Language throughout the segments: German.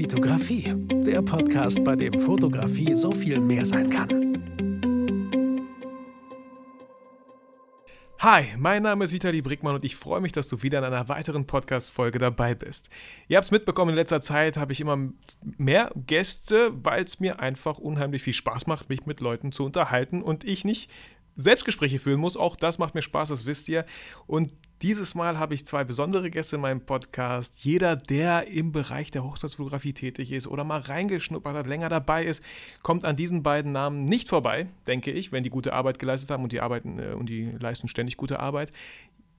Vitografie, der Podcast, bei dem Fotografie so viel mehr sein kann. Hi, mein Name ist Vitali Brickmann und ich freue mich, dass du wieder in einer weiteren Podcast-Folge dabei bist. Ihr habt es mitbekommen, in letzter Zeit habe ich immer mehr Gäste, weil es mir einfach unheimlich viel Spaß macht, mich mit Leuten zu unterhalten und ich nicht Selbstgespräche führen muss. Auch das macht mir Spaß, das wisst ihr. Und dieses Mal habe ich zwei besondere Gäste in meinem Podcast. Jeder, der im Bereich der Hochzeitsfotografie tätig ist oder mal reingeschnuppert hat, länger dabei ist, kommt an diesen beiden Namen nicht vorbei, denke ich, wenn die gute Arbeit geleistet haben und die arbeiten äh, und die leisten ständig gute Arbeit.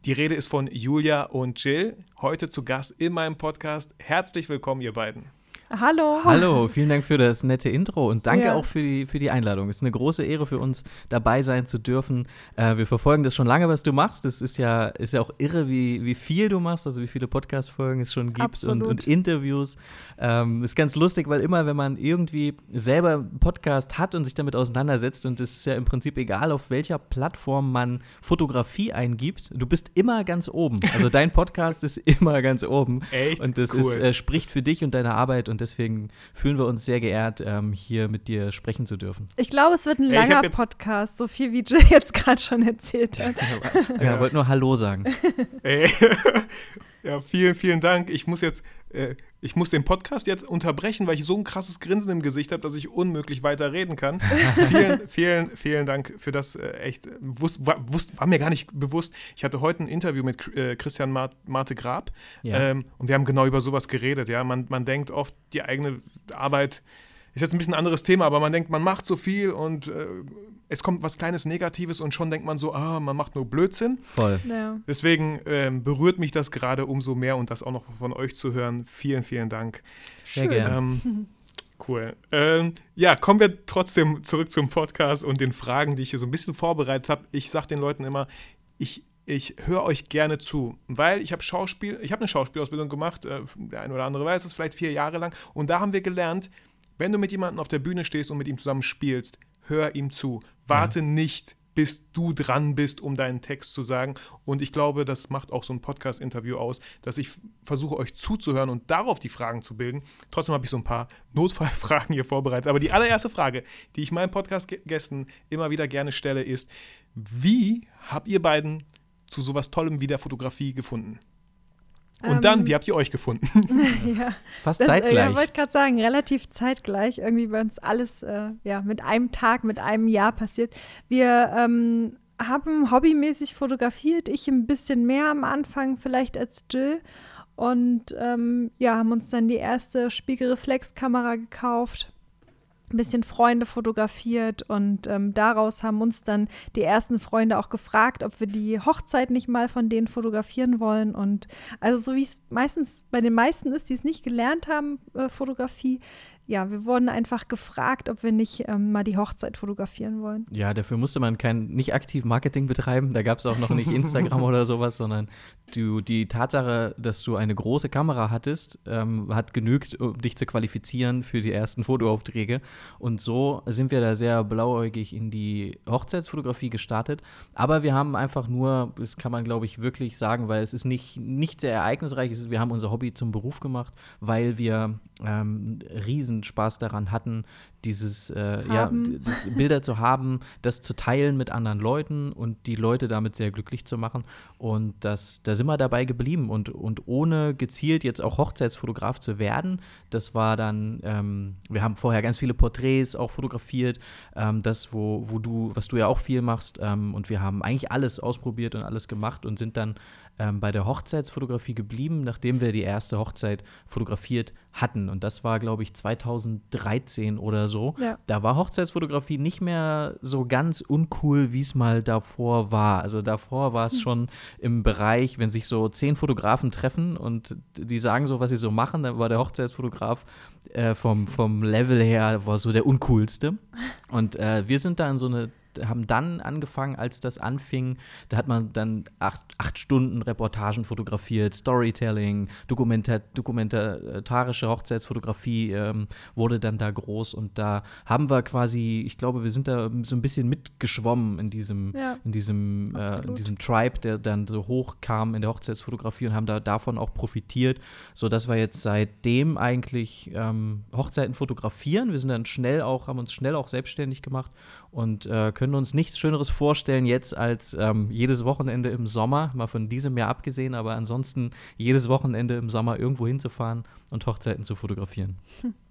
Die Rede ist von Julia und Jill, heute zu Gast in meinem Podcast. Herzlich willkommen, ihr beiden. Hallo. Hallo, vielen Dank für das nette Intro und danke ja. auch für die, für die Einladung. Es ist eine große Ehre für uns, dabei sein zu dürfen. Äh, wir verfolgen das schon lange, was du machst. Es ist ja, ist ja auch irre, wie, wie viel du machst, also wie viele Podcast-Folgen es schon gibt und, und, Interviews. Ähm, ist ganz lustig, weil immer, wenn man irgendwie selber einen Podcast hat und sich damit auseinandersetzt, und es ist ja im Prinzip egal, auf welcher Plattform man Fotografie eingibt, du bist immer ganz oben. Also dein Podcast ist immer ganz oben. Echt? Und das cool. ist, äh, spricht für dich und deine Arbeit und deswegen fühlen wir uns sehr geehrt, ähm, hier mit dir sprechen zu dürfen. Ich glaube, es wird ein langer Podcast, so viel wie Jill jetzt gerade schon erzählt hat. ja, ja. wollte nur Hallo sagen. Ey. Ja, vielen, vielen Dank. Ich muss jetzt, äh, ich muss den Podcast jetzt unterbrechen, weil ich so ein krasses Grinsen im Gesicht habe, dass ich unmöglich weiter reden kann. vielen, vielen, vielen Dank für das. Äh, echt, wusst, war, wusst, war, mir gar nicht bewusst. Ich hatte heute ein Interview mit äh, Christian Mar Marte Grab ja. ähm, und wir haben genau über sowas geredet. Ja, man, man denkt oft, die eigene Arbeit ist jetzt ein bisschen ein anderes Thema, aber man denkt, man macht so viel und äh, es kommt was kleines Negatives und schon denkt man so, ah, man macht nur Blödsinn. Voll. Ja. Deswegen ähm, berührt mich das gerade umso mehr und das auch noch von euch zu hören. Vielen, vielen Dank. Sehr gerne. Ähm, cool. Ähm, ja, kommen wir trotzdem zurück zum Podcast und den Fragen, die ich hier so ein bisschen vorbereitet habe. Ich sage den Leuten immer, ich ich höre euch gerne zu, weil ich habe Schauspiel, ich habe eine Schauspielausbildung gemacht, äh, der eine oder andere weiß es, vielleicht vier Jahre lang, und da haben wir gelernt, wenn du mit jemandem auf der Bühne stehst und mit ihm zusammen spielst, hör ihm zu. Warte ja. nicht, bis du dran bist, um deinen Text zu sagen. Und ich glaube, das macht auch so ein Podcast-Interview aus, dass ich versuche, euch zuzuhören und darauf die Fragen zu bilden. Trotzdem habe ich so ein paar Notfallfragen hier vorbereitet. Aber die allererste Frage, die ich meinen Podcast-Gästen immer wieder gerne stelle, ist: Wie habt ihr beiden zu sowas Tollem wie der Fotografie gefunden? Und ähm, dann, wie habt ihr euch gefunden? ja, Fast das, zeitgleich. Ja, ich wollte gerade sagen, relativ zeitgleich. Irgendwie bei uns alles äh, ja, mit einem Tag, mit einem Jahr passiert. Wir ähm, haben hobbymäßig fotografiert. Ich ein bisschen mehr am Anfang vielleicht als Jill. Und ähm, ja, haben uns dann die erste Spiegelreflexkamera gekauft ein bisschen Freunde fotografiert und ähm, daraus haben uns dann die ersten Freunde auch gefragt, ob wir die Hochzeit nicht mal von denen fotografieren wollen. Und also so wie es meistens bei den meisten ist, die es nicht gelernt haben, äh, Fotografie, ja, wir wurden einfach gefragt, ob wir nicht ähm, mal die Hochzeit fotografieren wollen. Ja, dafür musste man kein nicht aktiv Marketing betreiben. Da gab es auch noch nicht Instagram oder sowas, sondern du, die Tatsache, dass du eine große Kamera hattest, ähm, hat genügt, um dich zu qualifizieren für die ersten Fotoaufträge. Und so sind wir da sehr blauäugig in die Hochzeitsfotografie gestartet. Aber wir haben einfach nur, das kann man glaube ich wirklich sagen, weil es ist nicht, nicht sehr ereignisreich, wir haben unser Hobby zum Beruf gemacht, weil wir ähm, riesen Spaß daran hatten, dieses, äh, ja, das Bilder zu haben, das zu teilen mit anderen Leuten und die Leute damit sehr glücklich zu machen. Und das, da sind wir dabei geblieben und, und ohne gezielt jetzt auch Hochzeitsfotograf zu werden, das war dann, ähm, wir haben vorher ganz viele Porträts auch fotografiert, ähm, das, wo, wo du, was du ja auch viel machst, ähm, und wir haben eigentlich alles ausprobiert und alles gemacht und sind dann ähm, bei der Hochzeitsfotografie geblieben, nachdem wir die erste Hochzeit fotografiert hatten. Und das war, glaube ich, 2013 oder so. Ja. Da war Hochzeitsfotografie nicht mehr so ganz uncool, wie es mal davor war. Also davor war es hm. schon im Bereich, wenn sich so zehn Fotografen treffen und die sagen so, was sie so machen, dann war der Hochzeitsfotograf äh, vom, vom Level her war so der uncoolste. Und äh, wir sind da in so eine haben dann angefangen, als das anfing, da hat man dann acht, acht Stunden Reportagen fotografiert, Storytelling, Dokumenta dokumentarische Hochzeitsfotografie ähm, wurde dann da groß und da haben wir quasi, ich glaube, wir sind da so ein bisschen mitgeschwommen in diesem, Ja, in diesem, äh, in diesem Tribe, der dann so hoch kam in der Hochzeitsfotografie und haben da davon auch profitiert, sodass wir jetzt seitdem eigentlich ähm, Hochzeiten fotografieren. Wir sind dann schnell auch, haben uns schnell auch selbstständig gemacht und äh, können uns nichts Schöneres vorstellen jetzt als ähm, jedes Wochenende im Sommer, mal von diesem Jahr abgesehen, aber ansonsten jedes Wochenende im Sommer irgendwo hinzufahren und Hochzeiten zu fotografieren.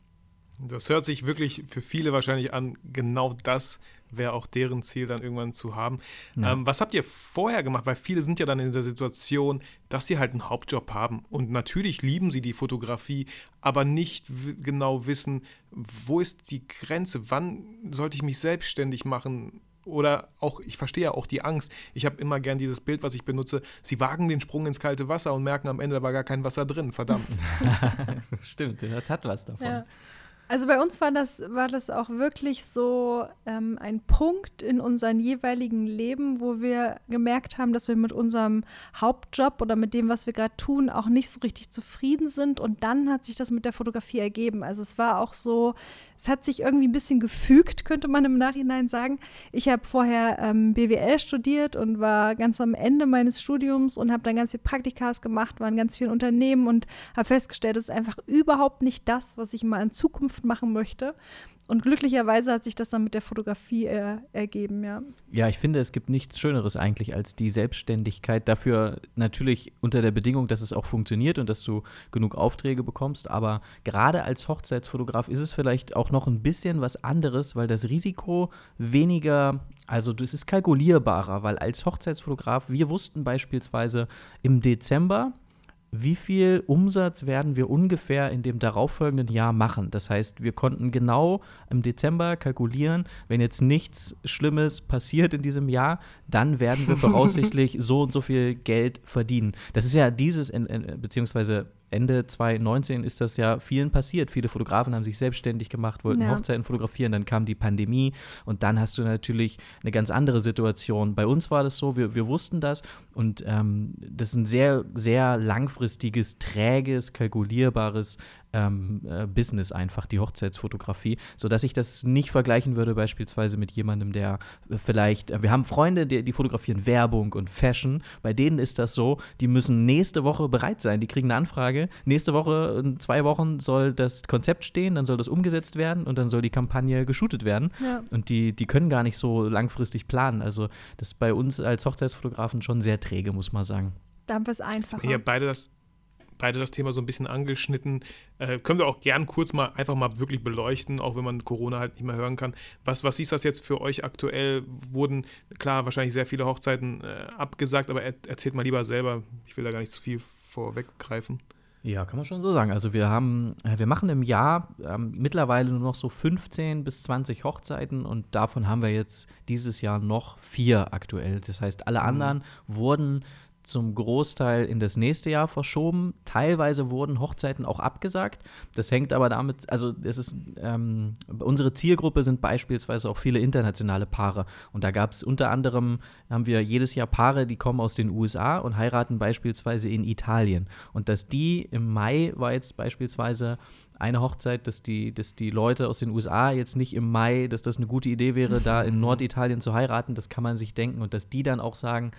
Das hört sich wirklich für viele wahrscheinlich an, genau das wäre auch deren Ziel dann irgendwann zu haben. Ja. Ähm, was habt ihr vorher gemacht? Weil viele sind ja dann in der Situation, dass sie halt einen Hauptjob haben. Und natürlich lieben sie die Fotografie, aber nicht genau wissen, wo ist die Grenze? Wann sollte ich mich selbstständig machen? Oder auch, ich verstehe ja auch die Angst. Ich habe immer gern dieses Bild, was ich benutze. Sie wagen den Sprung ins kalte Wasser und merken am Ende, da war gar kein Wasser drin. Verdammt. Stimmt, das hat was davon. Ja. Also bei uns war das, war das auch wirklich so ähm, ein Punkt in unserem jeweiligen Leben, wo wir gemerkt haben, dass wir mit unserem Hauptjob oder mit dem, was wir gerade tun, auch nicht so richtig zufrieden sind. Und dann hat sich das mit der Fotografie ergeben. Also es war auch so, es hat sich irgendwie ein bisschen gefügt, könnte man im Nachhinein sagen. Ich habe vorher ähm, BWL studiert und war ganz am Ende meines Studiums und habe dann ganz viel Praktikas gemacht, war in ganz vielen Unternehmen und habe festgestellt, das ist einfach überhaupt nicht das, was ich mal in Zukunft machen möchte. Und glücklicherweise hat sich das dann mit der Fotografie äh, ergeben, ja. Ja, ich finde, es gibt nichts Schöneres eigentlich als die Selbstständigkeit. Dafür natürlich unter der Bedingung, dass es auch funktioniert und dass du genug Aufträge bekommst. Aber gerade als Hochzeitsfotograf ist es vielleicht auch noch ein bisschen was anderes, weil das Risiko weniger, also es ist kalkulierbarer, weil als Hochzeitsfotograf, wir wussten beispielsweise im Dezember, wie viel Umsatz werden wir ungefähr in dem darauffolgenden Jahr machen. Das heißt, wir konnten genau im Dezember kalkulieren, wenn jetzt nichts Schlimmes passiert in diesem Jahr, dann werden wir voraussichtlich so und so viel Geld verdienen. Das ist ja dieses, in- in- beziehungsweise Ende 2019 ist das ja vielen passiert. Viele Fotografen haben sich selbstständig gemacht, wollten Ja. Hochzeiten fotografieren, dann kam die Pandemie und dann hast du natürlich eine ganz andere Situation. Bei uns war das so, wir, wir wussten das und ähm, das ist ein sehr, sehr langfristiges, träges, kalkulierbares ähm, äh, Business einfach, die Hochzeitsfotografie, sodass ich das nicht vergleichen würde beispielsweise mit jemandem, der äh, vielleicht, äh, wir haben Freunde, die, die fotografieren Werbung und Fashion, bei denen ist das so, die müssen nächste Woche bereit sein, die kriegen eine Anfrage, nächste Woche, in zwei Wochen soll das Konzept stehen, dann soll das umgesetzt werden und dann soll die Kampagne geshootet werden Ja. und die, die können gar nicht so langfristig planen, also das ist bei uns als Hochzeitsfotografen schon sehr träge, muss man sagen. Da haben wir es einfacher. Ihr habt beide das, beide das Thema so ein bisschen angeschnitten. Äh, können wir auch gern kurz mal einfach mal wirklich beleuchten, auch wenn man Corona halt nicht mehr hören kann. Was, was ist das jetzt für euch aktuell? Wurden, klar, wahrscheinlich sehr viele Hochzeiten äh, abgesagt, aber er, erzählt mal lieber selber. Ich will da gar nicht zu viel vorweggreifen. Ja, kann man schon so sagen. Also wir haben, äh, wir machen im Jahr ähm, mittlerweile nur noch so 15 bis 20 Hochzeiten und davon haben wir jetzt dieses Jahr noch vier aktuell. Das heißt, alle anderen wurden zum Großteil in das nächste Jahr verschoben. Teilweise wurden Hochzeiten auch abgesagt. Das hängt aber damit, also es ist, ähm, unsere Zielgruppe sind beispielsweise auch viele internationale Paare. Und da gab es unter anderem, haben wir jedes Jahr Paare, die kommen aus den USA und heiraten beispielsweise in Italien. Und dass die im Mai war jetzt beispielsweise eine Hochzeit, dass die, dass die Leute aus den USA jetzt nicht im Mai, dass das eine gute Idee wäre, da in Norditalien zu heiraten, das kann man sich denken. Und dass die dann auch sagen,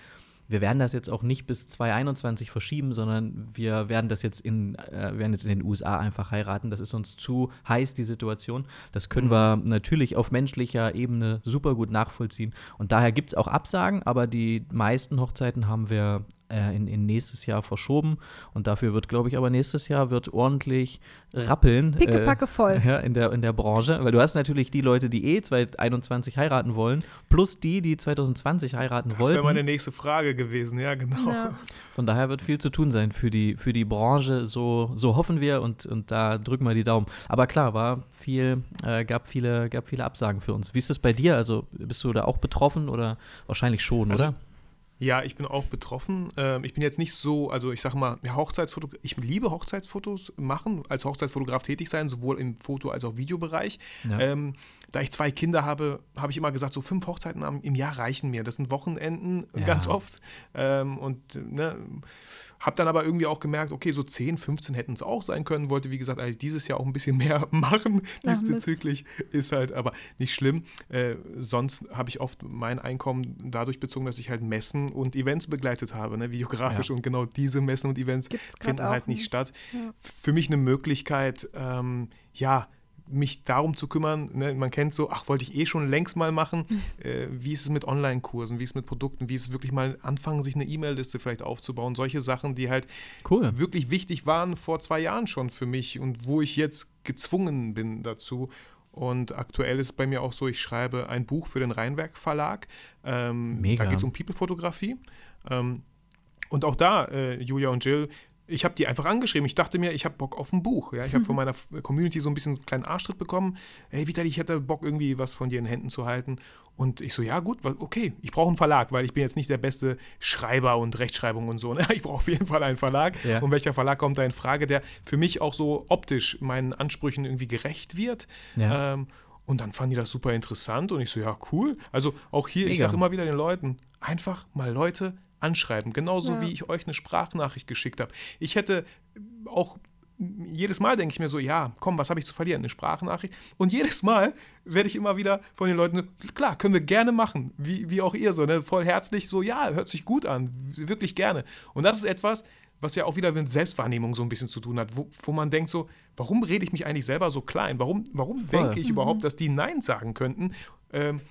wir werden das jetzt auch nicht bis 2021 verschieben, sondern wir werden das jetzt in, äh, werden jetzt in den USA einfach heiraten. Das ist uns zu heiß, die Situation. Das können wir natürlich auf menschlicher Ebene super gut nachvollziehen. Und daher gibt es auch Absagen, aber die meisten Hochzeiten haben wir äh, in, in nächstes Jahr verschoben. Und dafür wird, glaube ich, aber nächstes Jahr wird ordentlich rappeln. Pickepacke voll. Ja, in der, in der Branche. Weil du hast natürlich die Leute, die eh 2021 heiraten wollen, plus die, die 2020 heiraten Das wollten. wäre meine nächste Frage gewesen, ja, genau. Ja. Von daher wird viel zu tun sein für die, für die Branche. So, so hoffen wir und, und da drücken wir die Daumen. Aber klar, war viel, äh, gab, viele, gab viele Absagen für uns. Wie ist das bei dir? Also bist du da auch betroffen oder wahrscheinlich schon, Also, oder? Ja, ich bin auch betroffen. Ähm, ich bin jetzt nicht so, also ich sage mal, Hochzeitsfoto, ich liebe Hochzeitsfotos machen, als Hochzeitsfotograf tätig sein, sowohl im Foto- als auch Videobereich. Ja. Ähm, da ich zwei Kinder habe, habe ich immer gesagt, so fünf Hochzeiten im Jahr reichen mir. Das sind Wochenenden Ja. ganz oft. Ähm, und ne, habe dann aber irgendwie auch gemerkt, okay, so 10, 15 hätten es auch sein können. Wollte, wie gesagt, eigentlich dieses Jahr auch ein bisschen mehr machen Ach, Mist. diesbezüglich. Ist halt aber nicht schlimm. Äh, sonst habe ich oft mein Einkommen dadurch bezogen, dass ich halt Messen und Events begleitet habe, ne, videografisch. Ja. Und genau diese Messen und Events Gibt's finden halt nicht nicht. statt. Ja. Für mich eine Möglichkeit, ähm, ja, mich darum zu kümmern, ne, man kennt so, ach, wollte ich eh schon längst mal machen, äh, wie ist es mit Online-Kursen, wie ist es mit Produkten, wie ist es wirklich mal anfangen, sich eine E-Mail-Liste vielleicht aufzubauen, solche Sachen, die halt Cool. wirklich wichtig waren vor zwei Jahren schon für mich und wo ich jetzt gezwungen bin dazu. Und aktuell ist bei mir auch so, ich schreibe ein Buch für den Rheinwerk Verlag. Ähm, Mega. Da geht es um People-Fotografie. Ähm, und auch da, äh, Julia und Jill, ich habe die einfach angeschrieben. Ich dachte mir, ich habe Bock auf ein Buch. Ja? Ich habe von meiner F- Community so ein bisschen einen kleinen Arschtritt bekommen. Hey, Vitali, ich hätte Bock, irgendwie was von dir in Händen zu halten. Und ich so, ja gut, okay, ich brauche einen Verlag, weil ich bin jetzt nicht der beste Schreiber und Rechtschreibung und so. Ne? Ich brauche auf jeden Fall einen Verlag. Ja. Und welcher Verlag kommt da in Frage, der für mich auch so optisch meinen Ansprüchen irgendwie gerecht wird? Ja. Ähm, und dann fanden die das super interessant und ich so, ja, cool. Also auch hier, ich Mega. sage immer wieder den Leuten, einfach mal Leute anschreiben. Genauso Ja. wie ich euch eine Sprachnachricht geschickt habe. Ich hätte auch jedes Mal denke ich mir so, ja, komm, was habe ich zu verlieren? Eine Sprachnachricht. Und jedes Mal werde ich immer wieder von den Leuten, klar, können wir gerne machen, wie, wie auch ihr so, ne? voll herzlich so, ja, hört sich gut an, wirklich gerne. Und das ist etwas, was ja auch wieder mit Selbstwahrnehmung so ein bisschen zu tun hat, wo, wo man denkt so, warum rede ich mich eigentlich selber so klein? Warum, warum Voll. denke ich überhaupt, dass die Nein sagen könnten? Ähm,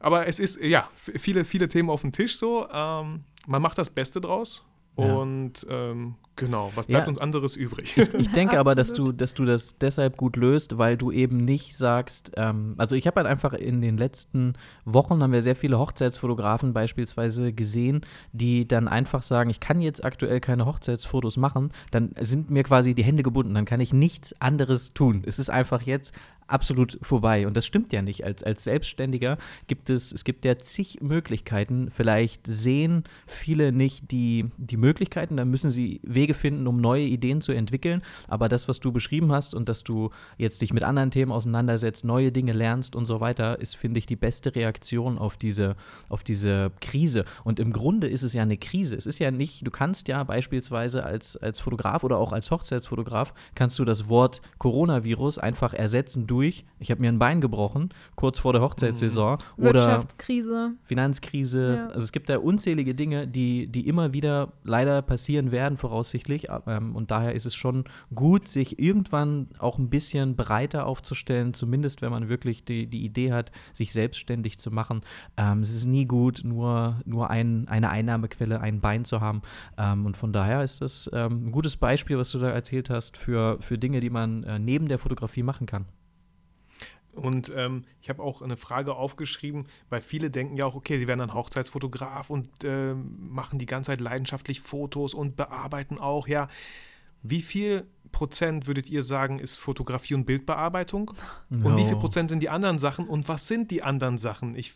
aber es ist, ja, viele, viele Themen auf dem Tisch so. Ähm, man macht das Beste draus. Ja. Und ähm, genau, was bleibt Ja. uns anderes übrig? Ich denke aber, dass du, dass du das deshalb gut löst, weil du eben nicht sagst, ähm, also ich habe halt einfach in den letzten Wochen haben wir sehr viele Hochzeitsfotografen beispielsweise gesehen, die dann einfach sagen, ich kann jetzt aktuell keine Hochzeitsfotos machen, dann sind mir quasi die Hände gebunden, dann kann ich nichts anderes tun. Es ist einfach jetzt absolut vorbei. Und das stimmt ja nicht. Als, als Selbstständiger gibt es, es gibt ja zig Möglichkeiten. Vielleicht sehen viele nicht die, die Möglichkeiten, dann müssen sie Wege finden, um neue Ideen zu entwickeln. Aber das, was du beschrieben hast und dass du jetzt dich mit anderen Themen auseinandersetzt, neue Dinge lernst und so weiter, ist, finde ich, die beste Reaktion auf diese, auf diese Krise. Und im Grunde ist es ja eine Krise. Es ist ja nicht, du kannst ja beispielsweise als, als Fotograf oder auch als Hochzeitsfotograf, kannst du das Wort Coronavirus einfach ersetzen durch, ich habe mir ein Bein gebrochen, kurz vor der Hochzeitssaison oder Wirtschaftskrise. Finanzkrise. Ja. Also es gibt da unzählige Dinge, die, die immer wieder leider passieren werden, voraussichtlich. Ähm, und daher ist es schon gut, sich irgendwann auch ein bisschen breiter aufzustellen, zumindest wenn man wirklich die, die Idee hat, sich selbstständig zu machen. Ähm, es ist nie gut, nur, nur ein, eine Einnahmequelle, ein Bein zu haben. Ähm, und von daher ist das ähm, ein gutes Beispiel, was du da erzählt hast, für, für Dinge, die man äh, neben der Fotografie machen kann. Und ähm, ich habe auch eine Frage aufgeschrieben, weil viele denken ja auch, okay, sie werden dann Hochzeitsfotograf und ähm, machen die ganze Zeit leidenschaftlich Fotos und bearbeiten auch. Ja, wie viel Prozent würdet ihr sagen, ist Fotografie und Bildbearbeitung? Und wie viel No. Prozent sind die anderen Sachen? Und was sind die anderen Sachen? Ich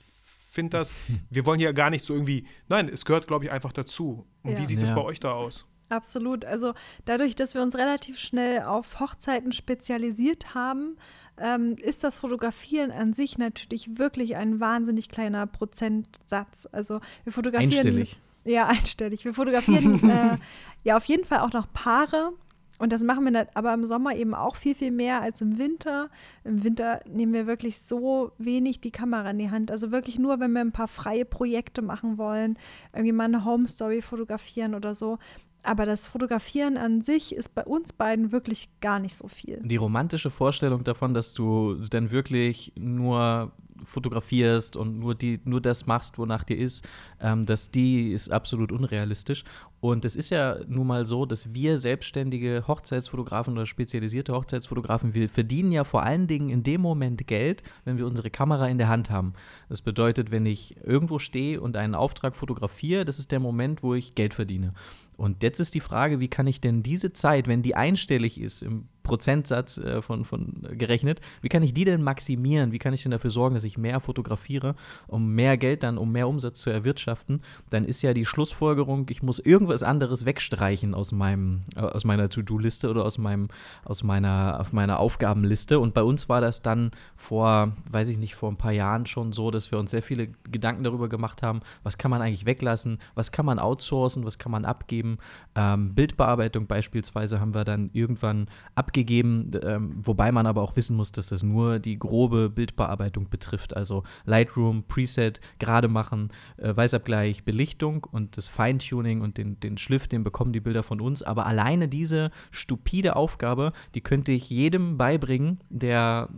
finde das, wir wollen hier gar nicht so irgendwie, nein, es gehört, glaube ich, einfach dazu. Und Ja. wie sieht es Ja. bei euch da aus? Absolut. Also dadurch, dass wir uns relativ schnell auf Hochzeiten spezialisiert haben, ähm, ist das Fotografieren an sich natürlich wirklich ein wahnsinnig kleiner Prozentsatz. Also wir fotografieren Einstellig. Ja, einstellig. Wir fotografieren äh, ja auf jeden Fall auch noch Paare. Und das machen wir dann aber im Sommer eben auch viel, viel mehr als im Winter. Im Winter nehmen wir wirklich so wenig die Kamera in die Hand. Also wirklich nur, wenn wir ein paar freie Projekte machen wollen, irgendwie mal eine Home Story fotografieren oder so. Aber das Fotografieren an sich ist bei uns beiden wirklich gar nicht so viel. Die romantische Vorstellung davon, dass du dann wirklich nur fotografierst und nur, die, nur das machst, wonach dir ist, ähm, dass die ist absolut unrealistisch. Und es ist ja nun mal so, dass wir selbstständige Hochzeitsfotografen oder spezialisierte Hochzeitsfotografen, wir verdienen ja vor allen Dingen in dem Moment Geld, wenn wir unsere Kamera in der Hand haben. Das bedeutet, wenn ich irgendwo stehe und einen Auftrag fotografiere, das ist der Moment, wo ich Geld verdiene. Und jetzt ist die Frage, wie kann ich denn diese Zeit, wenn die einstellig ist im Prozentsatz äh, von, von gerechnet. Wie kann ich die denn maximieren? Wie kann ich denn dafür sorgen, dass ich mehr fotografiere, um mehr Geld dann, um mehr Umsatz zu erwirtschaften? Dann ist ja die Schlussfolgerung, ich muss irgendwas anderes wegstreichen aus meinem, äh, aus meiner To-Do-Liste oder aus meinem, aus meiner, auf meiner Aufgabenliste. Und bei uns war das dann vor, weiß ich nicht, vor ein paar Jahren schon so, dass wir uns sehr viele Gedanken darüber gemacht haben, was kann man eigentlich weglassen, was kann man outsourcen, was kann man abgeben. Ähm, Bildbearbeitung beispielsweise haben wir dann irgendwann abgegeben, ähm, wobei man aber auch wissen muss, dass das nur die grobe Bildbearbeitung betrifft. Also Lightroom, Preset, gerade machen, äh, Weißabgleich, Belichtung und das Feintuning und den, den Schliff, den bekommen die Bilder von uns. Aber alleine diese stupide Aufgabe, die könnte ich jedem beibringen, der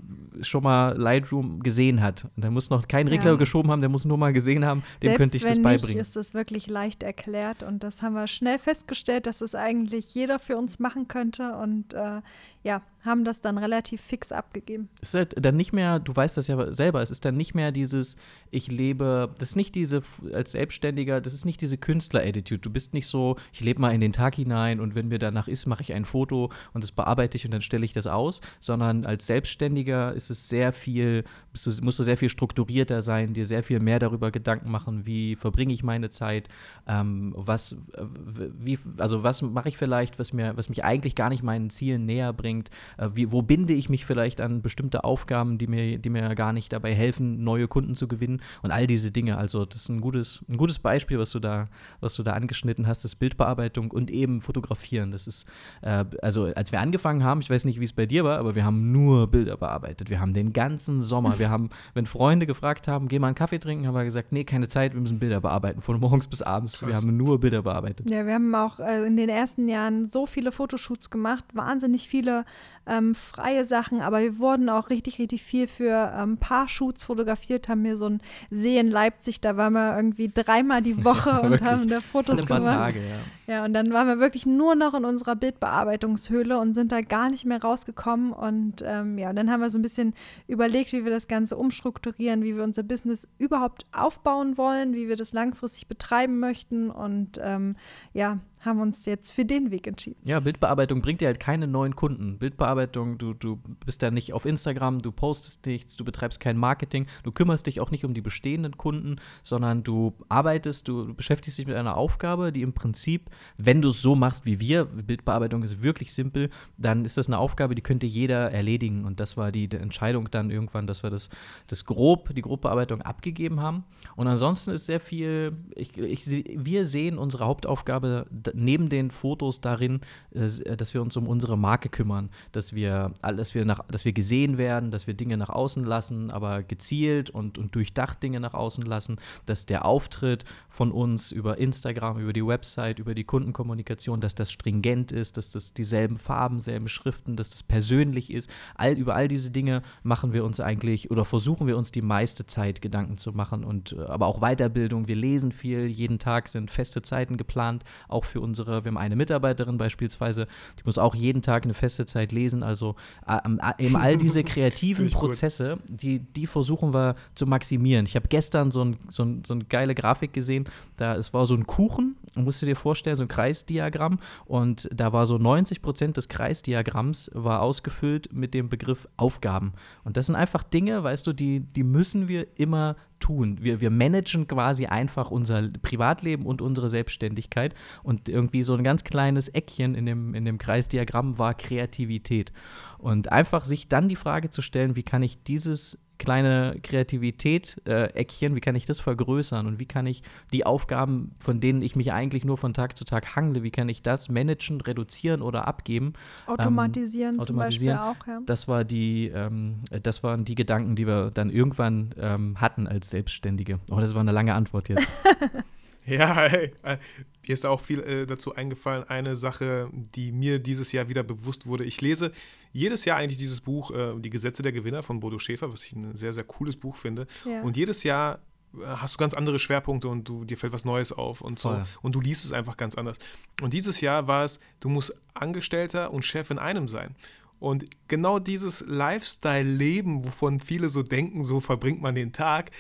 schon mal Lightroom gesehen hat. Und der muss noch keinen Regler Ja. geschoben haben, der muss nur mal gesehen haben, dem Selbst könnte ich das beibringen. Nicht, ist es wirklich leicht erklärt und das haben wir schnell festgestellt, dass es eigentlich jeder für uns machen könnte und äh, ja, haben das dann relativ fix abgegeben. Es ist halt dann nicht mehr, du weißt das ja selber, es ist dann nicht mehr dieses, ich lebe, das ist nicht diese, als Selbstständiger, das ist nicht diese Künstler-Attitude. Du bist nicht so, ich lebe mal in den Tag hinein und wenn mir danach ist, mache ich ein Foto und das bearbeite ich und dann stelle ich das aus, sondern als Selbstständiger ist es sehr viel, du, musst du sehr viel strukturierter sein, dir sehr viel mehr darüber Gedanken machen, wie verbringe ich meine Zeit, ähm, was, wie, also was mache ich vielleicht, was mir, was mich eigentlich gar nicht meinen Zielen näher bringt, äh, wie, wo binde ich mich vielleicht an bestimmte Aufgaben, die mir, die mir gar nicht dabei helfen, neue Kunden zu gewinnen und all diese Dinge. Also das ist ein gutes, ein gutes Beispiel, was du da, was du da angeschnitten hast, das Bildbearbeitung und eben Fotografieren. Das ist, äh, also als wir angefangen haben, ich weiß nicht, wie es bei dir war, aber wir haben nur Bilder bearbeitet. Wir haben den ganzen Sommer, wir haben, wenn Freunde gefragt haben, geh mal einen Kaffee trinken, haben wir gesagt, nee, keine Zeit, wir müssen Bilder bearbeiten, von morgens bis abends. Wir Krass. haben nur Bilder bearbeitet. Ja, wir haben auch äh, in den ersten Jahren so viele Fotoshoots gemacht, wahnsinnig viele ähm, freie Sachen, aber wir wurden auch richtig, richtig viel für ähm, Paar-Shoots fotografiert, haben hier so ein See in Leipzig, da waren wir irgendwie dreimal die Woche und haben da Fotos paar gemacht. Tage, ja. Ja, und dann waren wir wirklich nur noch in unserer Bildbearbeitungshöhle und sind da gar nicht mehr rausgekommen. Und ähm, ja, dann haben wir so ein bisschen überlegt, wie wir das Ganze umstrukturieren, wie wir unser Business überhaupt aufbauen wollen, wie wir das langfristig betreiben möchten. Und ähm, ja, haben uns jetzt für den Weg entschieden. Ja, Bildbearbeitung bringt dir halt keine neuen Kunden. Bildbearbeitung, du, du bist da nicht auf Instagram, du postest nichts, du betreibst kein Marketing, du kümmerst dich auch nicht um die bestehenden Kunden, sondern du arbeitest, du, beschäftigst dich mit einer Aufgabe, die im Prinzip, wenn du es so machst wie wir, Bildbearbeitung ist wirklich simpel, dann ist das eine Aufgabe, die könnte jeder erledigen. Und das war die, die Entscheidung dann irgendwann, dass wir das, das grob, die Grobbearbeitung abgegeben haben. Und ansonsten ist sehr viel, ich, ich, wir sehen unsere Hauptaufgabe neben den Fotos darin, äh, dass wir uns um unsere Marke kümmern, dass wir, dass wir, nach, dass wir gesehen werden, dass wir Dinge nach außen lassen, aber gezielt und, und durchdacht Dinge nach außen lassen, dass der Auftritt von uns über Instagram, über die Website, über die Kundenkommunikation, dass das stringent ist, dass das dieselben Farben, selben Schriften, dass das persönlich ist. All, über all diese Dinge machen wir uns eigentlich oder versuchen wir uns die meiste Zeit Gedanken zu machen und äh, aber auch Weiterbildung. Wir lesen viel, jeden Tag sind feste Zeiten geplant, auch für unsere, wir haben eine Mitarbeiterin beispielsweise, die muss auch jeden Tag eine feste Zeit lesen. Also äh, äh, eben all diese kreativen. Prozesse, die, die versuchen wir zu maximieren. Ich habe gestern so, ein, so, ein, so eine geile Grafik gesehen, da es war so ein Kuchen, musst du dir vorstellen, so ein Kreisdiagramm und da war so 90 Prozent des Kreisdiagramms war ausgefüllt mit dem Begriff Aufgaben. Und das sind einfach Dinge, weißt du, die, die müssen wir immer tun. Wir, wir managen quasi einfach unser Privatleben und unsere Selbstständigkeit. Und irgendwie so ein ganz kleines Eckchen in dem, in dem Kreisdiagramm war Kreativität. Und einfach sich dann die Frage zu stellen, wie kann ich dieses kleine Kreativität-Eckchen, wie kann ich das vergrößern und wie kann ich die Aufgaben, von denen ich mich eigentlich nur von Tag zu Tag hangle, wie kann ich das managen, reduzieren oder abgeben? Automatisieren, zum automatisieren. Beispiel auch, ja. Das war die, ähm, das waren die Gedanken, die wir dann irgendwann ähm, hatten als Selbstständige. Oh, das war eine lange Antwort jetzt. Ja, hey, äh, mir ist da auch viel äh, dazu eingefallen. Eine Sache, die mir dieses Jahr wieder bewusst wurde. Ich lese jedes Jahr eigentlich dieses Buch, äh, Die Gesetze der Gewinner von Bodo Schäfer, was ich ein sehr, sehr cooles Buch finde. Ja. Und jedes Jahr äh, hast du ganz andere Schwerpunkte und du, dir fällt was Neues auf und so. Voll. Und du liest es einfach ganz anders. Und dieses Jahr war es, du musst Angestellter und Chef in einem sein. Und genau dieses Lifestyle-Leben, wovon viele so denken, so verbringt man den Tag,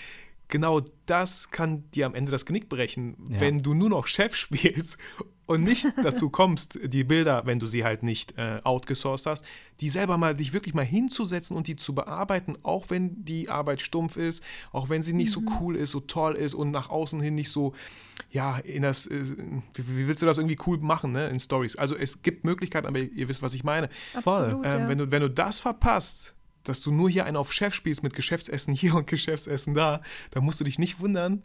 genau das kann dir am Ende das Genick brechen, Ja. wenn du nur noch Chef spielst und nicht dazu kommst, die Bilder, wenn du sie halt nicht äh, outgesourced hast, die selber mal dich wirklich mal hinzusetzen und die zu bearbeiten, auch wenn die Arbeit stumpf ist, auch wenn sie nicht so cool ist, so toll ist und nach außen hin nicht so, ja, in das, äh, wie, wie willst du das irgendwie cool machen, ne, in Stories? Also es gibt Möglichkeiten, aber ihr, ihr wisst, was ich meine. Voll. Absolut, Ähm, ja. wenn, du, wenn du das verpasst, dass du nur hier einen auf Chef spielst mit Geschäftsessen hier und Geschäftsessen da, dann musst du dich nicht wundern,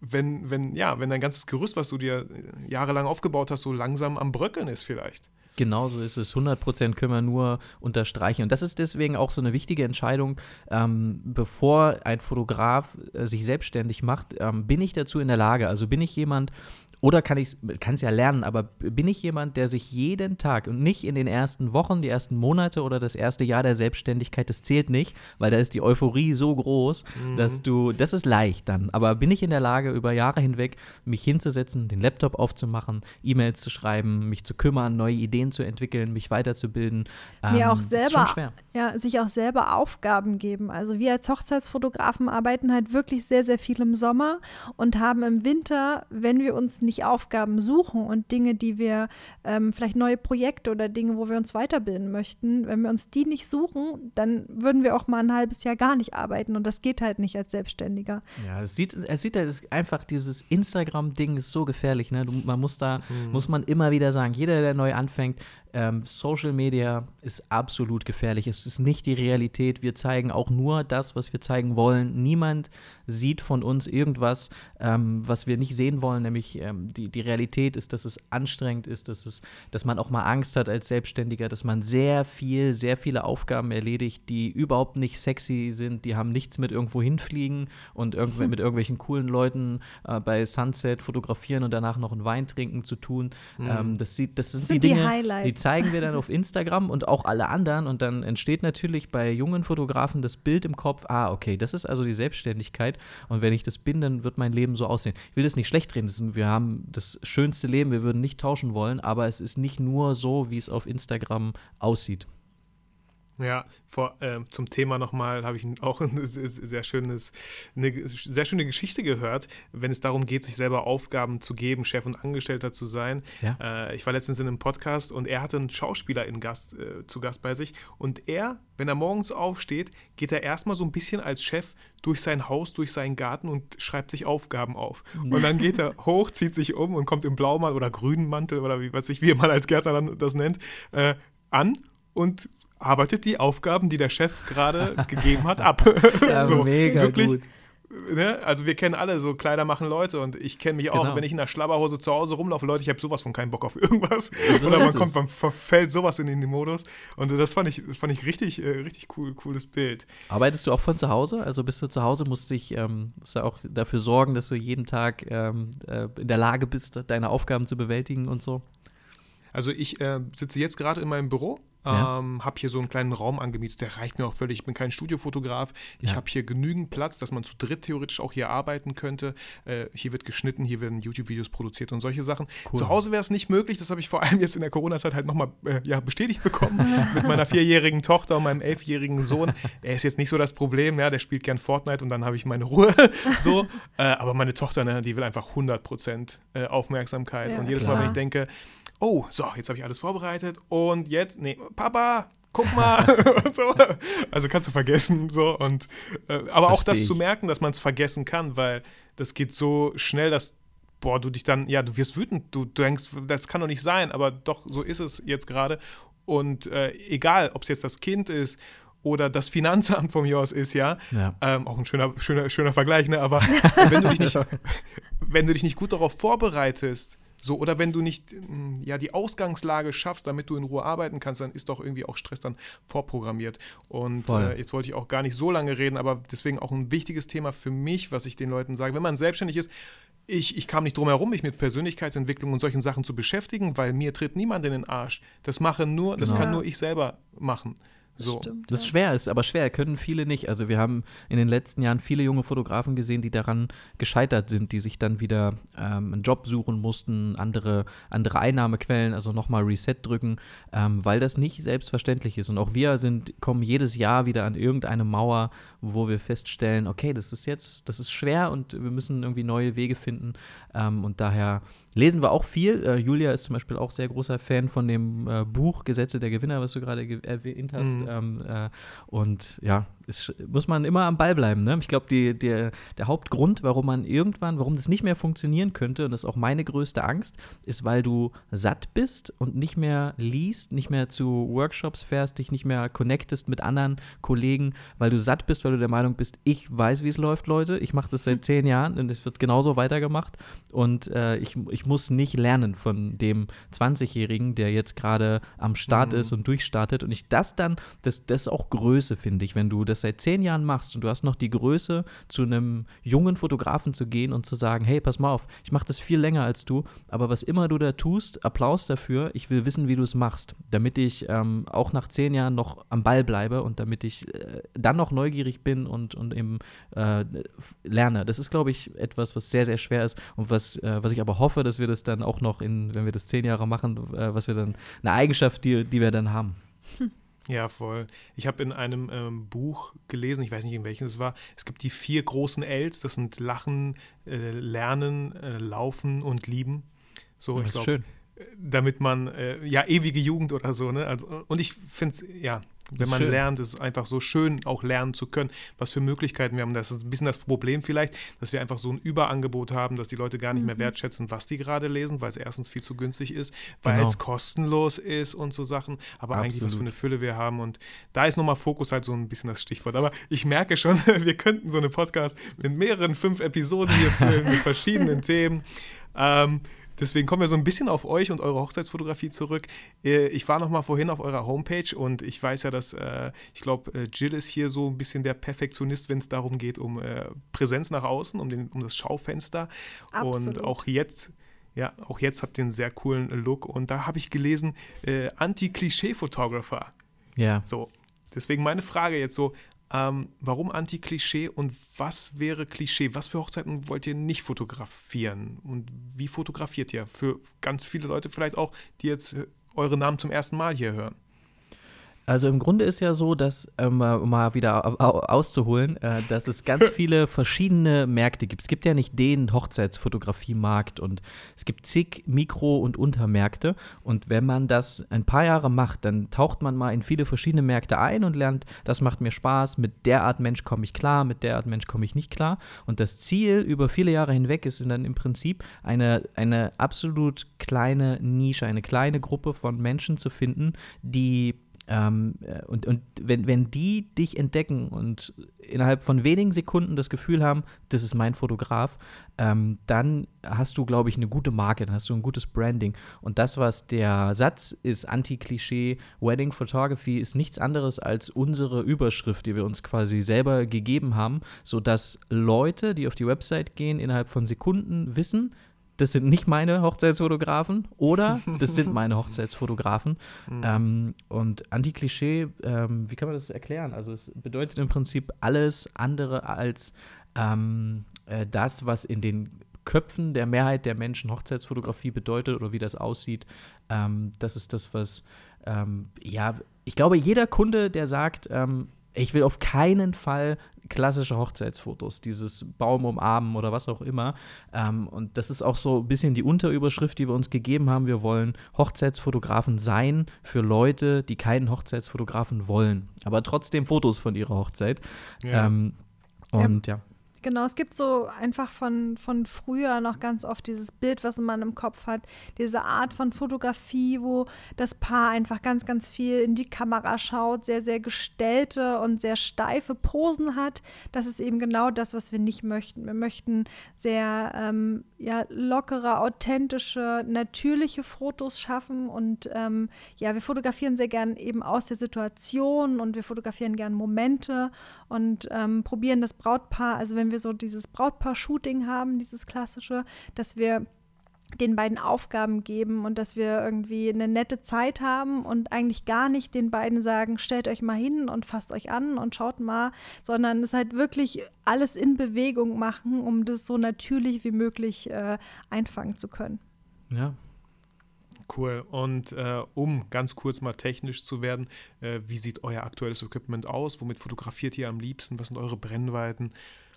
wenn, wenn, ja, wenn dein ganzes Gerüst, was du dir äh, jahrelang aufgebaut hast, so langsam am Bröckeln ist vielleicht. Genauso ist es. 100% können wir nur unterstreichen. Und das ist deswegen auch so eine wichtige Entscheidung, ähm, bevor ein Fotograf äh, sich selbstständig macht, ähm, bin ich dazu in der Lage? Also bin ich jemand, oder kann ich es ja lernen, aber bin ich jemand, der sich jeden Tag und nicht in den ersten Wochen, die ersten Monate oder das erste Jahr der Selbstständigkeit, das zählt nicht, weil da ist die Euphorie so groß, dass du, das ist leicht dann, aber bin ich in der Lage, über Jahre hinweg mich hinzusetzen, den Laptop aufzumachen, E-Mails zu schreiben, mich zu kümmern, neue Ideen zu entwickeln, mich weiterzubilden. mir Ähm, auch selber, schon schwer. ja, sich auch selber Aufgaben geben. Also wir als Hochzeitsfotografen arbeiten halt wirklich sehr, sehr viel im Sommer und haben im Winter, wenn wir uns nicht Aufgaben suchen und Dinge, die wir, ähm, vielleicht neue Projekte oder Dinge, wo wir uns weiterbilden möchten, wenn wir uns die nicht suchen, dann würden wir auch mal ein halbes Jahr gar nicht arbeiten und das geht halt nicht als Selbstständiger. Ja, es sieht, es sieht halt, es ist einfach dieses Instagram-Ding ist so gefährlich, ne? Du, man muss da, muss man immer wieder sagen, jeder, der neu anfängt, ähm, Social Media ist absolut gefährlich. Es ist nicht die Realität. Wir zeigen auch nur das, was wir zeigen wollen. Niemand sieht von uns irgendwas, ähm, was wir nicht sehen wollen. Nämlich ähm, die, die Realität ist, dass es anstrengend ist, dass, es, dass man auch mal Angst hat als Selbstständiger, dass man sehr viel, sehr viele Aufgaben erledigt, die überhaupt nicht sexy sind. Die haben nichts mit irgendwo hinfliegen und irgendw mit irgendwelchen coolen Leuten äh, bei Sunset fotografieren und danach noch einen Wein trinken zu tun. Ähm, das, sieht, das sind, sind die die Dinge, Highlights. die zeigen wir dann auf Instagram und auch alle anderen und dann entsteht natürlich bei jungen Fotografen das Bild im Kopf, ah, okay, das ist also die Selbstständigkeit und wenn ich das bin, dann wird mein Leben so aussehen. Ich will das nicht schlecht reden, sind, wir haben das schönste Leben, wir würden nicht tauschen wollen, aber es ist nicht nur so, wie es auf Instagram aussieht. Ja, vor, ähm, zum Thema nochmal habe ich auch ein sehr, sehr, schönes, eine sehr schöne Geschichte gehört, wenn es darum geht, sich selber Aufgaben zu geben, Chef und Angestellter zu sein. Ja. Äh, ich war letztens in einem Podcast und er hatte einen Schauspieler in Gast, äh, zu Gast bei sich und er, wenn er morgens aufsteht, geht er erstmal so ein bisschen als Chef durch sein Haus, durch seinen Garten und schreibt sich Aufgaben auf. Und dann geht er hoch, zieht sich um und kommt im Blaumantel oder grünen Mantel oder wie weiß ich, wie man als Gärtner dann das nennt, äh, an und arbeitet die Aufgaben, die der Chef gerade gegeben hat, ab. Ja, so, mega wirklich, gut. Ne? Also wir kennen alle so Kleider machen Leute und ich kenne mich auch, Genau. wenn ich in der Schlabberhose zu Hause rumlaufe, Leute, ich habe sowas von keinen Bock auf irgendwas. So Oder man kommt, man verfällt sowas in den Modus. Und das fand ich, fand ich richtig, äh, richtig cool, cooles Bild. Arbeitest du auch von zu Hause? Also bist du zu Hause, musst dich ähm, musst du auch dafür sorgen, dass du jeden Tag ähm, äh, in der Lage bist, deine Aufgaben zu bewältigen und so? Also ich äh, sitze jetzt gerade in meinem Büro, Ja. ähm, habe hier so einen kleinen Raum angemietet, der reicht mir auch völlig. Ich bin kein Studiofotograf. Ich Ja. habe hier genügend Platz, dass man zu dritt theoretisch auch hier arbeiten könnte. Äh, hier wird geschnitten, hier werden YouTube-Videos produziert und solche Sachen. Cool. Zu Hause wäre es nicht möglich, das habe ich vor allem jetzt in der Corona-Zeit halt nochmal äh, ja, bestätigt bekommen mit meiner vierjährigen Tochter und meinem elfjährigen Sohn. Er ist jetzt nicht so das Problem, ja, der spielt gern Fortnite und dann habe ich meine Ruhe. so, äh, aber meine Tochter, ne, die will einfach 100% äh, Aufmerksamkeit. Ja, und jedes klar. Mal, wenn ich denke, oh, so, jetzt habe ich alles vorbereitet und jetzt, nee, Papa, guck mal. und so. Also kannst du vergessen. So. Und, äh, aber auch Versteh das zu ich. merken, dass man es vergessen kann, weil das geht so schnell, dass, boah, du dich dann, ja, du wirst wütend, du denkst, das kann doch nicht sein, aber doch, so ist es jetzt gerade. Und äh, egal, ob es jetzt das Kind ist oder das Finanzamt von mir aus ist, ja, Ja. ähm, auch ein schöner, schöner, schöner Vergleich, ne? Aber wenn du dich nicht, wenn du dich nicht gut darauf vorbereitest, so, oder wenn du nicht mm, ja, die Ausgangslage schaffst, damit du in Ruhe arbeiten kannst, dann ist doch irgendwie auch Stress dann vorprogrammiert. Und äh, jetzt wollte ich auch gar nicht so lange reden, aber deswegen auch ein wichtiges Thema für mich, was ich den Leuten sage. Wenn man selbstständig ist, ich, ich kam nicht drum herum, mich mit Persönlichkeitsentwicklung und solchen Sachen zu beschäftigen, weil mir tritt niemand in den Arsch. Das mache nur, das Genau. kann nur ich selber machen. So. Stimmt, Das ist schwer, ist aber schwer, können viele nicht. Also wir haben in den letzten Jahren viele junge Fotografen gesehen, die daran gescheitert sind, die sich dann wieder ähm, einen Job suchen mussten, andere, andere Einnahmequellen, also nochmal Reset drücken, ähm, weil das nicht selbstverständlich ist. Und auch wir sind, kommen jedes Jahr wieder an irgendeine Mauer, wo wir feststellen, okay, das ist jetzt, das ist schwer und wir müssen irgendwie neue Wege finden. Ähm, und daher lesen wir auch viel. Äh, Julia ist zum Beispiel auch sehr großer Fan von dem äh, Buch Gesetze der Gewinner, was du gerade erwähnt hast. Mhm. Ähm, äh, und ja, ist, muss man immer am Ball bleiben. Ne? Ich glaube, der, der Hauptgrund, warum man irgendwann, warum das nicht mehr funktionieren könnte, und das ist auch meine größte Angst, ist, weil du satt bist und nicht mehr liest, nicht mehr zu Workshops fährst, dich nicht mehr connectest mit anderen Kollegen, weil du satt bist, weil du der Meinung bist, ich weiß, wie es läuft, Leute. Ich mache das seit zehn Jahren und es wird genauso weitergemacht. Und äh, ich, ich muss nicht lernen von dem 20-Jährigen, der jetzt gerade am Start mhm. ist und durchstartet. Und ich das dann, das, das ist auch Größe, finde ich, wenn du das das seit zehn Jahren machst und du hast noch die Größe, zu einem jungen Fotografen zu gehen und zu sagen, hey, pass mal auf, ich mache das viel länger als du, aber was immer du da tust, Applaus dafür, ich will wissen, wie du es machst, damit ich ähm, auch nach zehn Jahren noch am Ball bleibe und damit ich äh, dann noch neugierig bin und, und eben äh, lerne. Das ist, glaube ich, etwas, was sehr, sehr schwer ist und was, äh, was ich aber hoffe, dass wir das dann auch noch in, wenn wir das zehn Jahre machen, äh, was wir dann, eine Eigenschaft, die, die wir dann haben. Ja, voll. Ich habe in einem ähm, Buch gelesen, ich weiß nicht, in welchem es war, es gibt die vier großen Ls, das sind Lachen, äh, Lernen, äh, Laufen und Lieben. So, das ich glaube, äh, damit man, äh, ja, ewige Jugend oder so, ne? Also, und ich finde es, ja, wenn man schön. lernt, ist es einfach so schön, auch lernen zu können, was für Möglichkeiten wir haben. Das ist ein bisschen das Problem vielleicht, dass wir einfach so ein Überangebot haben, dass die Leute gar nicht mehr mhm. wertschätzen, was die gerade lesen, weil es erstens viel zu günstig ist, weil genau. es kostenlos ist und so Sachen. Aber Absolut. eigentlich, was für eine Fülle wir haben. Und da ist nochmal Fokus halt so ein bisschen das Stichwort. Aber ich merke schon, wir könnten so eine Podcast mit mehreren fünf Episoden hier füllen, mit verschiedenen Themen. Ähm, Deswegen kommen wir so ein bisschen auf euch und eure Hochzeitsfotografie zurück. Äh, ich war noch mal vorhin auf eurer Homepage und ich weiß ja, dass äh, ich glaube, äh, Jill ist hier so ein bisschen der Perfektionist, wenn es darum geht, um Präsenz nach außen, um, den, um das Schaufenster. Absolut. Und auch jetzt. Ja, auch jetzt habt ihr einen sehr coolen Look und da habe ich gelesen, äh, Anti-Klischee-Photographer. Ja. So, deswegen meine Frage jetzt so, ähm, warum Anti-Klischee und was wäre Klischee? Was für Hochzeiten wollt ihr nicht fotografieren? Und wie fotografiert ihr? Für ganz viele Leute vielleicht auch, die jetzt eure Namen zum ersten Mal hier hören. Also im Grunde ist ja so, dass, ähm, um mal wieder auszuholen, äh, dass es ganz viele verschiedene Märkte gibt. Es gibt ja nicht den Hochzeitsfotografie-Markt und es gibt zig Mikro- und Untermärkte. Und wenn man das ein paar Jahre macht, dann taucht man mal in viele verschiedene Märkte ein und lernt, das macht mir Spaß, mit der Art Mensch komme ich klar, mit der Art Mensch komme ich nicht klar. Und das Ziel über viele Jahre hinweg ist dann im Prinzip eine, eine absolut kleine Nische, eine kleine Gruppe von Menschen zu finden, die ähm, äh, und und wenn, wenn die dich entdecken und innerhalb von wenigen Sekunden das Gefühl haben, das ist mein Fotograf, ähm, dann hast du, glaube ich, eine gute Marke, dann hast du ein gutes Branding. Und das, was der Satz ist, Anti-Klischee, Wedding Photography, ist nichts anderes als unsere Überschrift, die wir uns quasi selber gegeben haben, sodass Leute, die auf die Website gehen, innerhalb von Sekunden wissen, das sind nicht meine Hochzeitsfotografen oder das sind meine Hochzeitsfotografen. Mhm. Ähm, und Anti-Klischee, ähm, wie kann man das erklären? Also es bedeutet im Prinzip alles andere als ähm, äh, das, was in den Köpfen der Mehrheit der Menschen Hochzeitsfotografie bedeutet oder wie das aussieht. Ähm, das ist das, was, ähm, ja, ich glaube, jeder Kunde, der sagt, ähm, ich will auf keinen Fall klassische Hochzeitsfotos, dieses Baum umarmen oder was auch immer. Ähm, und das ist auch so ein bisschen die Unterüberschrift, die wir uns gegeben haben. Wir wollen Hochzeitsfotografen sein für Leute, die keinen Hochzeitsfotografen wollen, aber trotzdem Fotos von ihrer Hochzeit. Ja. Ähm, und ja. ja. Genau, es gibt so einfach von, von früher noch ganz oft dieses Bild, was man im Kopf hat, diese Art von Fotografie, wo das Paar einfach ganz, ganz viel in die Kamera schaut, sehr, sehr gestellte und sehr steife Posen hat. Das ist eben genau das, was wir nicht möchten. Wir möchten sehr ähm, ja, lockere, authentische, natürliche Fotos schaffen und ähm, ja, wir fotografieren sehr gern eben aus der Situation und wir fotografieren gern Momente und ähm, probieren das Brautpaar, also wenn wir so dieses Brautpaar-Shooting haben, dieses klassische, dass wir den beiden Aufgaben geben und dass wir irgendwie eine nette Zeit haben und eigentlich gar nicht den beiden sagen, stellt euch mal hin und fasst euch an und schaut mal, sondern es halt wirklich alles in Bewegung machen, um das so natürlich wie möglich äh, einfangen zu können. Ja, Cool. Und äh, um ganz kurz mal technisch zu werden, äh, wie sieht euer aktuelles Equipment aus? Womit fotografiert ihr am liebsten? Was sind eure Brennweiten?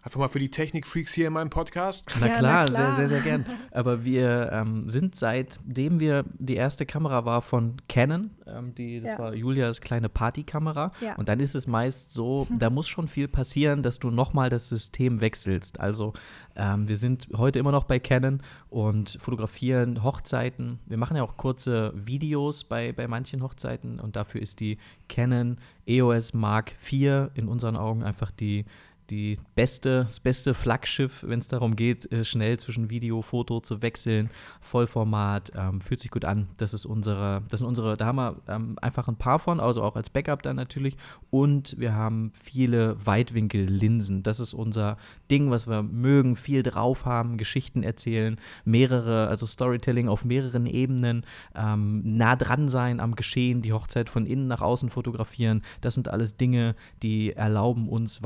Einfach mal für die Technikfreaks hier in meinem Podcast. Na Ja, na klar, klar. sehr, sehr, sehr gern. Aber wir ähm, sind seitdem wir die erste Kamera war von Canon, ähm, die, das Ja. war Julias kleine Partykamera. Ja. Und dann ist es meist so, da muss schon viel passieren, dass du nochmal das System wechselst. Also ähm, wir sind heute immer noch bei Canon und fotografieren Hochzeiten. Wir machen ja auch kurze Videos bei, bei manchen Hochzeiten und dafür ist die Canon EOS Mark IV in unseren Augen einfach die die beste, das beste Flaggschiff, wenn es darum geht, äh, schnell zwischen Video, Foto zu wechseln, Vollformat, ähm, fühlt sich gut an. Das ist unsere, das sind unsere, da haben wir ähm, einfach ein paar von, also auch als Backup dann natürlich. Und wir haben viele Weitwinkellinsen. Das ist unser Ding, was wir mögen, viel drauf haben, Geschichten erzählen, mehrere, also Storytelling auf mehreren Ebenen, ähm, nah dran sein am Geschehen, die Hochzeit von innen nach außen fotografieren. Das sind alles Dinge, die erlauben uns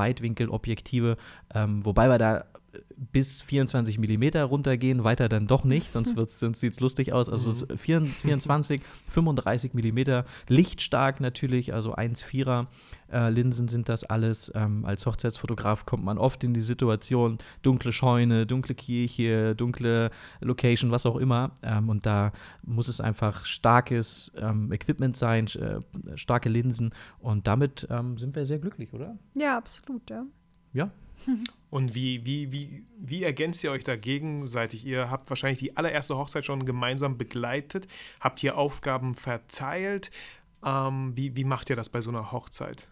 Weitwinkelobjektive, ähm, wobei wir da bis 24 Millimeter runtergehen, weiter dann doch nicht, sonst, wird's- sonst sieht es lustig aus. Also es 24, 24, 35 Millimeter, lichtstark natürlich, also 1,4er äh, Linsen sind das alles. Ähm, als Hochzeitsfotograf kommt man oft in die Situation, dunkle Scheune, dunkle Kirche, dunkle Location, was auch immer. Ähm, und da muss es einfach starkes ähm, Equipment sein, äh, starke Linsen. Und damit ähm, sind wir sehr glücklich, oder? Ja, absolut, ja. Ja, Und wie, wie, wie, wie ergänzt ihr euch da gegenseitig? Ihr habt wahrscheinlich die allererste Hochzeit schon gemeinsam begleitet, habt ihr Aufgaben verteilt. Ähm, wie, wie macht ihr das bei so einer Hochzeit?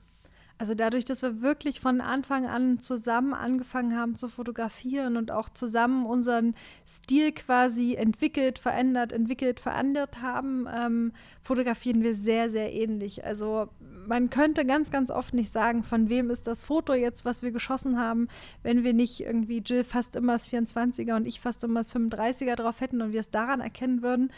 Also dadurch, dass wir wirklich von Anfang an zusammen angefangen haben zu fotografieren und auch zusammen unseren Stil quasi entwickelt, verändert, entwickelt, verändert haben, ähm, fotografieren wir sehr, sehr ähnlich. Also man könnte ganz, ganz oft nicht sagen, von wem ist das Foto jetzt, was wir geschossen haben, wenn wir nicht irgendwie Jill fast immer das 24er und ich fast immer das 35er drauf hätten und wir es daran erkennen würden.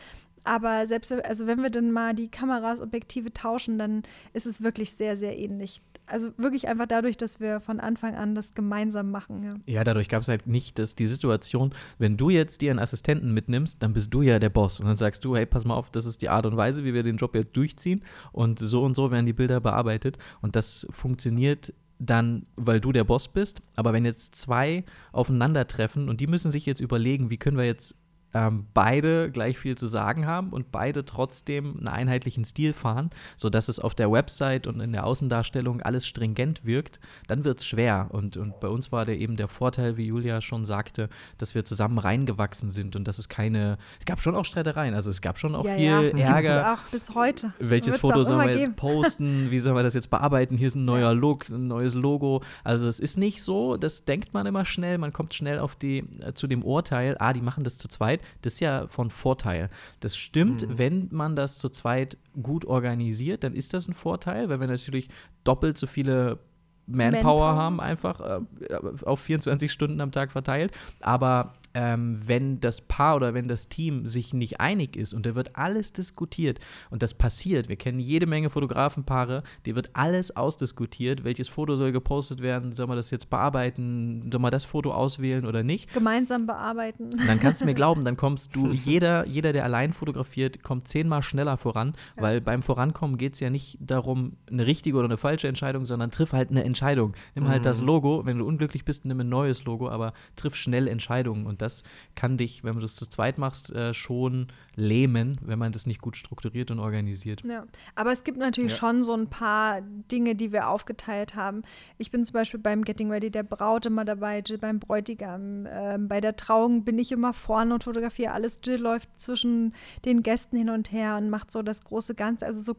Aber selbst, also wenn wir dann mal die Kameras, Objektive tauschen, dann ist es wirklich sehr, sehr ähnlich. Also wirklich einfach dadurch, dass wir von Anfang an das gemeinsam machen. Ja. Ja, dadurch gab es halt nicht dass die Situation, wenn du jetzt dir einen Assistenten mitnimmst, dann bist du ja der Boss. Und dann sagst du, hey, pass mal auf, das ist die Art und Weise, wie wir den Job jetzt durchziehen. Und so und so werden die Bilder bearbeitet. Und das funktioniert dann, weil du der Boss bist. Aber wenn jetzt zwei aufeinandertreffen und die müssen sich jetzt überlegen, wie können wir jetzt ähm, beide gleich viel zu sagen haben und beide trotzdem einen einheitlichen Stil fahren, sodass es auf der Website und in der Außendarstellung alles stringent wirkt, dann wird es schwer. Und, und bei uns war der eben der Vorteil, wie Julia schon sagte, dass wir zusammen reingewachsen sind und dass es keine, es gab schon auch Streitereien, also es gab schon auch ja, viel ja. Ärger. auch bis heute. Welches Wird's Foto sollen wir jetzt geben. posten? Wie sollen wir das jetzt bearbeiten? Hier ist ein neuer Look, ein neues Logo. Also es ist nicht so, das denkt man immer schnell, man kommt schnell auf die, äh, zu dem Urteil, ah, die machen das zu zweit. Das ist ja von Vorteil. Das stimmt, wenn man das zu zweit gut organisiert, dann ist das ein Vorteil, weil wir natürlich doppelt so viele Manpower, Manpower. haben, einfach äh, auf 24 Stunden am Tag verteilt. Aber ähm, wenn das Paar oder wenn das Team sich nicht einig ist und da wird alles diskutiert und das passiert, wir kennen jede Menge Fotografenpaare, die wird alles ausdiskutiert, welches Foto soll gepostet werden, soll man das jetzt bearbeiten, soll man das Foto auswählen oder nicht. Gemeinsam bearbeiten. Und dann kannst du mir glauben, dann kommst du, jeder, jeder, der allein fotografiert, kommt zehnmal schneller voran, weil beim Vorankommen geht es ja nicht darum, eine richtige oder eine falsche Entscheidung, sondern triff halt eine Entscheidung. Nimm halt das Logo, wenn du unglücklich bist, nimm ein neues Logo, aber triff schnell Entscheidungen und das kann dich, wenn du das zu zweit machst, äh, schon lähmen, wenn man das nicht gut strukturiert und organisiert. Ja, aber es gibt natürlich Ja. schon so ein paar Dinge, die wir aufgeteilt haben. Ich bin zum Beispiel beim Getting Ready der Braut immer dabei, Jill beim Bräutigam. Ähm, bei der Trauung bin ich immer vorne und fotografiere alles. Jill läuft zwischen den Gästen hin und her und macht so das große Ganze. Also so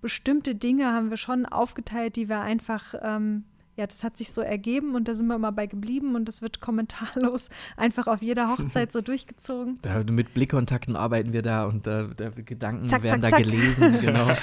bestimmte Dinge haben wir schon aufgeteilt, die wir einfach ähm, ja, das hat sich so ergeben und da sind wir immer bei geblieben und das wird kommentarlos einfach auf jeder Hochzeit so durchgezogen. Da, mit Blickkontakten arbeiten wir da und äh, da Gedanken Zack, werden zack, da zack. gelesen, genau. Ja,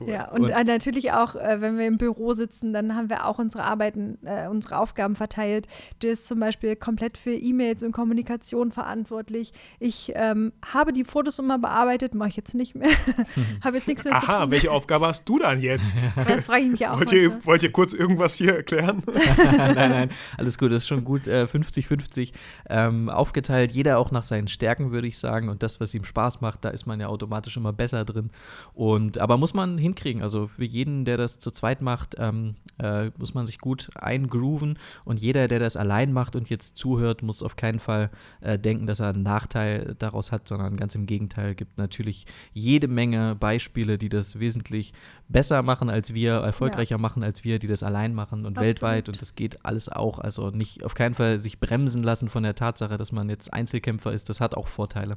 cool. Ja, und, Und- äh, natürlich auch, äh, wenn wir im Büro sitzen, dann haben wir auch unsere Arbeiten, äh, unsere Aufgaben verteilt. Du ist zum Beispiel komplett für E-Mails und Kommunikation verantwortlich. Ich ähm, habe die Fotos immer bearbeitet, mache ich jetzt nicht mehr. habe jetzt nichts mehr zu Aha, tun. welche Aufgabe hast du dann jetzt? Das frage ich mich auch wollt, ihr, wollt ihr kurz irgendwas hier erklären? nein, nein, alles gut, das ist schon gut äh, 50-50 ähm, aufgeteilt. Jeder auch nach seinen Stärken, würde ich sagen. Und das, was ihm Spaß macht, da ist man ja automatisch immer besser drin. Und aber muss man hinkriegen. Also für jeden, der das zu zweit macht, ähm, äh, muss man sich gut eingrooven und jeder, der das allein macht und jetzt zuhört, muss auf keinen Fall äh, denken, dass er einen Nachteil daraus hat, sondern ganz im Gegenteil gibt natürlich jede Menge Beispiele, die das wesentlich besser machen als wir, erfolgreicher ja. machen als wir, die das allein machen und Absolut. weltweit und das geht alles auch. Also nicht auf keinen Fall sich bremsen lassen von der Tatsache, dass man jetzt Einzelkämpfer ist. Das hat auch Vorteile.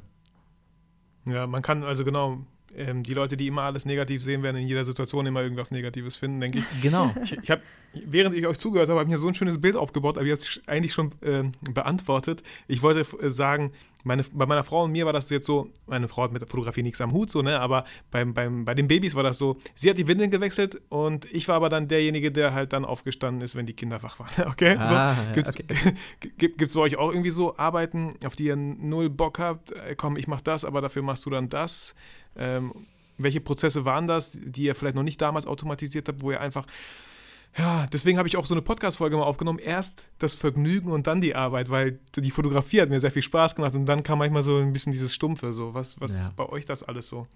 Ja, man kann also genau ähm, die Leute, die immer alles negativ sehen, werden in jeder Situation immer irgendwas Negatives finden, denke ich. Genau. Ich, ich habe, während ich euch zugehört habe, habe ich mir so ein schönes Bild aufgebaut, aber ihr habt es eigentlich schon äh, beantwortet. Ich wollte äh, sagen, meine, bei meiner Frau und mir war das jetzt so, meine Frau hat mit der Fotografie nichts am Hut, so, ne? Aber beim, beim, bei den Babys war das so, sie hat die Windeln gewechselt und ich war aber dann derjenige, der halt dann aufgestanden ist, wenn die Kinder wach waren. Okay? Ah, so, ja, gibt okay. es bei euch auch irgendwie so Arbeiten, auf die ihr null Bock habt? Äh, komm, ich mach das, aber dafür machst du dann das. Ähm, welche Prozesse waren das, die ihr vielleicht noch nicht damals automatisiert habt, wo ihr einfach ja, deswegen habe ich auch so eine Podcast-Folge mal aufgenommen. Erst das Vergnügen und dann die Arbeit, weil die Fotografie hat mir sehr viel Spaß gemacht und dann kam manchmal so ein bisschen dieses Stumpfe. So, was, was ja. ist bei euch das alles so?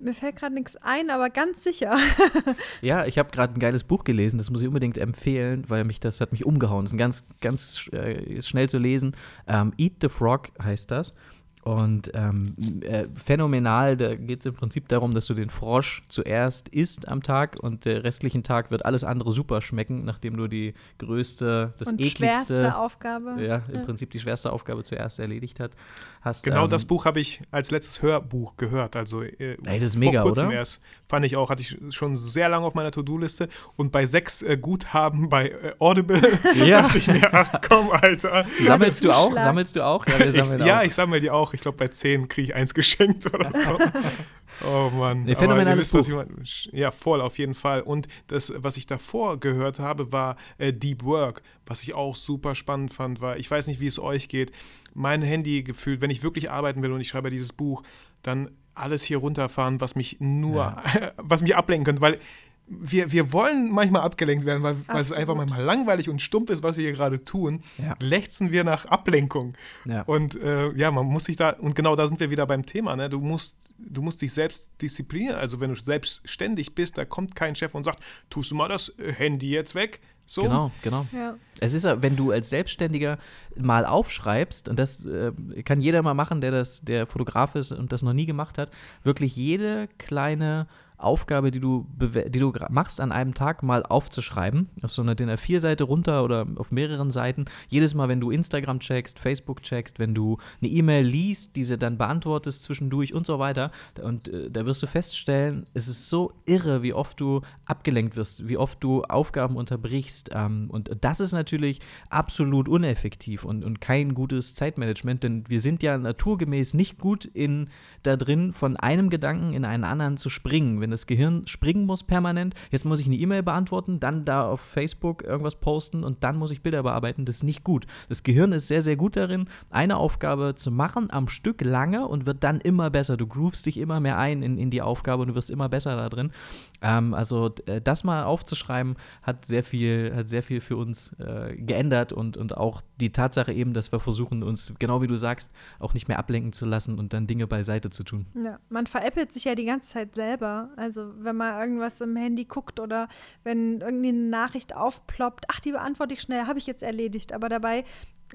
Mir fällt gerade nichts ein, aber ganz sicher. ja, ich habe gerade ein geiles Buch gelesen, das muss ich unbedingt empfehlen, weil mich das hat mich umgehauen. Das ist ein ganz, ganz äh, schnell zu lesen. Ähm, Eat the Frog heißt das. Und ähm, äh, phänomenal, da geht es im Prinzip darum, dass du den Frosch zuerst isst am Tag und der restlichen Tag wird alles andere super schmecken, nachdem du die größte, das und ekligste schwerste Aufgabe. Ja, im ja. Prinzip die schwerste Aufgabe zuerst erledigt hat. Hast, genau ähm, das Buch habe ich als letztes Hörbuch gehört. Also äh, ey, das ist mega, vor kurzem oder? erst. Fand ich auch, hatte ich schon sehr lange auf meiner To-Do-Liste und bei sechs äh, Guthaben bei äh, Audible ja. dachte ich mir, ach komm, Alter. Sammelst du auch? Sammelst du auch? Ja, ich, auch. ja ich sammle die auch ich glaube, bei 10 kriege ich eins geschenkt oder so. oh Mann. Nee, phänomenales Buch. Ja, voll, auf jeden Fall. Und das, was ich davor gehört habe, war äh, Deep Work, was ich auch super spannend fand, weil ich weiß nicht, wie es euch geht. Mein Handy gefühlt, wenn ich wirklich arbeiten will und ich schreibe dieses Buch, dann alles hier runterfahren, was mich nur, ja. was mich ablenken könnte, weil wir, wir wollen manchmal abgelenkt werden, weil, weil es einfach manchmal langweilig und stumpf ist, was wir hier gerade tun. Ja. Lechzen wir nach Ablenkung. Ja. Und äh, ja, man muss sich da, und genau da sind wir wieder beim Thema, ne? Du musst, du musst dich selbst disziplinieren. Also wenn du selbstständig bist, da kommt kein Chef und sagt, tust du mal das äh, Handy jetzt weg. So. Genau, genau. Ja. Es ist ja, wenn du als Selbstständiger mal aufschreibst, und das äh, kann jeder mal machen, der das, der Fotograf ist und das noch nie gemacht hat, wirklich jede kleine Aufgabe, die du, die du machst an einem Tag, mal aufzuschreiben, auf so einer DIN A4-Seite runter oder auf mehreren Seiten. Jedes Mal, wenn du Instagram checkst, Facebook checkst, wenn du eine E-Mail liest, diese dann beantwortest zwischendurch und so weiter. Und äh, da wirst du feststellen, es ist so irre, wie oft du abgelenkt wirst, wie oft du Aufgaben unterbrichst. Ähm, und das ist natürlich absolut uneffektiv und, und kein gutes Zeitmanagement, denn wir sind ja naturgemäß nicht gut in da drin, von einem Gedanken in einen anderen zu springen. Wenn das Gehirn springen muss permanent, jetzt muss ich eine E-Mail beantworten, dann da auf Facebook irgendwas posten und dann muss ich Bilder bearbeiten, das ist nicht gut. Das Gehirn ist sehr, sehr gut darin, eine Aufgabe zu machen am Stück lange und wird dann immer besser. Du groovst dich immer mehr ein in, in die Aufgabe und du wirst immer besser da drin. Ähm, also äh, das mal aufzuschreiben, hat sehr viel, hat sehr viel für uns äh, geändert und, und auch die Tatsache eben, dass wir versuchen, uns, genau wie du sagst, auch nicht mehr ablenken zu lassen und dann Dinge beiseite zu tun. Ja, man veräppelt sich ja die ganze Zeit selber. Also wenn man irgendwas im Handy guckt oder wenn irgendwie eine Nachricht aufploppt, ach, die beantworte ich schnell, habe ich jetzt erledigt. Aber dabei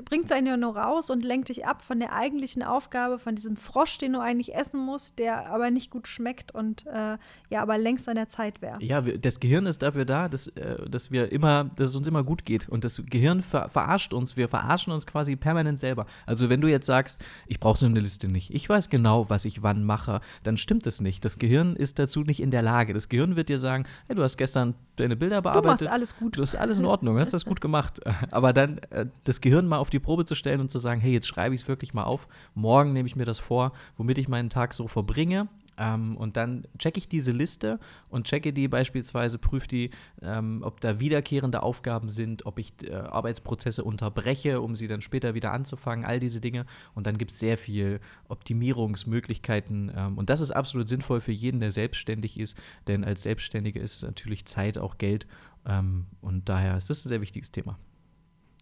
bringt es einen ja nur raus und lenkt dich ab von der eigentlichen Aufgabe, von diesem Frosch, den du eigentlich essen musst, der aber nicht gut schmeckt und äh, ja, aber längst an der Zeit wäre. Ja, das Gehirn ist dafür da, dass, äh, dass wir immer, dass es uns immer gut geht. Und das Gehirn ver verarscht uns, wir verarschen uns quasi permanent selber. Also wenn du jetzt sagst, ich brauche so eine Liste nicht, ich weiß genau, was ich wann mache, dann stimmt das nicht. Das Gehirn ist dazu nicht in der Lage. Das Gehirn wird dir sagen, hey, du hast gestern deine Bilder bearbeitet. Du machst alles gut. Du hast alles in Ordnung, hast das gut gemacht. Aber dann äh, das Gehirn mal auf die Probe zu stellen und zu sagen, hey, jetzt schreibe ich es wirklich mal auf. Morgen nehme ich mir das vor, womit ich meinen Tag so verbringe. Ähm, und dann checke ich diese Liste und checke die beispielsweise, prüfe die, ähm, ob da wiederkehrende Aufgaben sind, ob ich äh, Arbeitsprozesse unterbreche, um sie dann später wieder anzufangen, all diese Dinge. Und dann gibt es sehr viel Optimierungsmöglichkeiten. Ähm, und das ist absolut sinnvoll für jeden, der selbstständig ist, denn als Selbstständiger ist natürlich Zeit auch Geld. Ähm, und daher ist das ein sehr wichtiges Thema.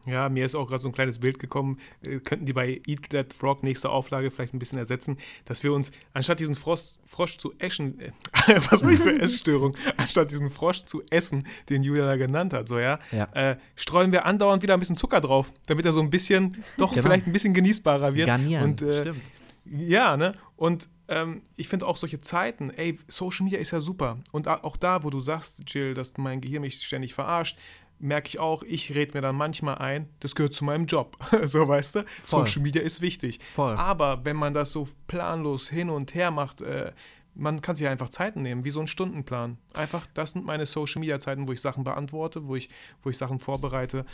Ja, mir ist auch gerade so ein kleines Bild gekommen, äh, könnten die bei Eat That Frog nächste Auflage vielleicht ein bisschen ersetzen, dass wir uns, anstatt diesen Frosch, Frosch zu eschen, äh, was habe ich für Essstörung, anstatt diesen Frosch zu essen, den Julia da genannt hat, so ja, Ja. Äh, streuen wir andauernd wieder ein bisschen Zucker drauf, damit er so ein bisschen, doch Genau. vielleicht ein bisschen genießbarer wird. Garnieren, Und, äh, stimmt. ja, ne? Und ähm, ich finde auch solche Zeiten, ey, Social Media ist ja super. Und auch da, wo du sagst, Jill, dass mein Gehirn mich ständig verarscht, merke ich auch, ich rede mir dann manchmal ein, das gehört zu meinem Job. so, weißt du? Voll. Social Media ist wichtig. Voll. Aber wenn man das so planlos hin und her macht, äh, man kann sich einfach Zeiten nehmen, wie so ein Stundenplan. Einfach, das sind meine Social Media Zeiten, wo ich Sachen beantworte, wo ich, wo ich Sachen vorbereite.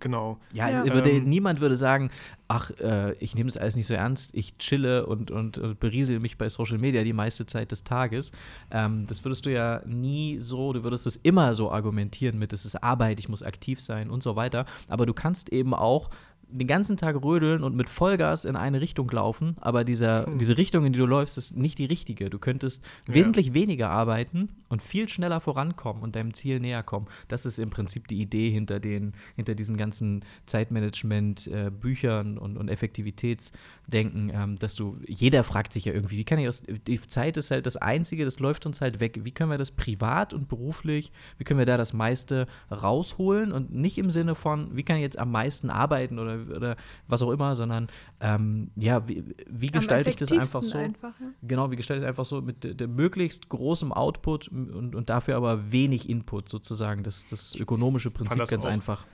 Genau. Ja, Ja. es Würde, Ähm, niemand würde sagen, ach, äh, ich nehme das alles nicht so ernst, ich chille und, und, und beriesel mich bei Social Media die meiste Zeit des Tages. Ähm, das würdest du ja nie so, du würdest es immer so argumentieren mit, es ist Arbeit, ich muss aktiv sein und so weiter. Aber du kannst eben auch den ganzen Tag rödeln und mit Vollgas in eine Richtung laufen, aber dieser, diese Richtung, in die du läufst, ist nicht die richtige. Du könntest Ja. wesentlich weniger arbeiten und viel schneller vorankommen und deinem Ziel näher kommen. Das ist im Prinzip die Idee hinter, den, hinter diesen ganzen Zeitmanagement-Büchern und, und Effektivitätsdenken, ähm, dass du, jeder fragt sich ja irgendwie, wie kann ich aus, die Zeit ist halt das Einzige, das läuft uns halt weg. Wie können wir das privat und beruflich, wie können wir da das meiste rausholen und nicht im Sinne von, wie kann ich jetzt am meisten arbeiten oder, oder was auch immer, sondern ähm, ja, wie, wie gestalte ich das einfach so? Einfach, ja. Genau, wie gestalte ich es einfach so mit de- dem möglichst großem Output und, und dafür aber wenig Input sozusagen. Das, das ökonomische Prinzip das ganz auch. einfach.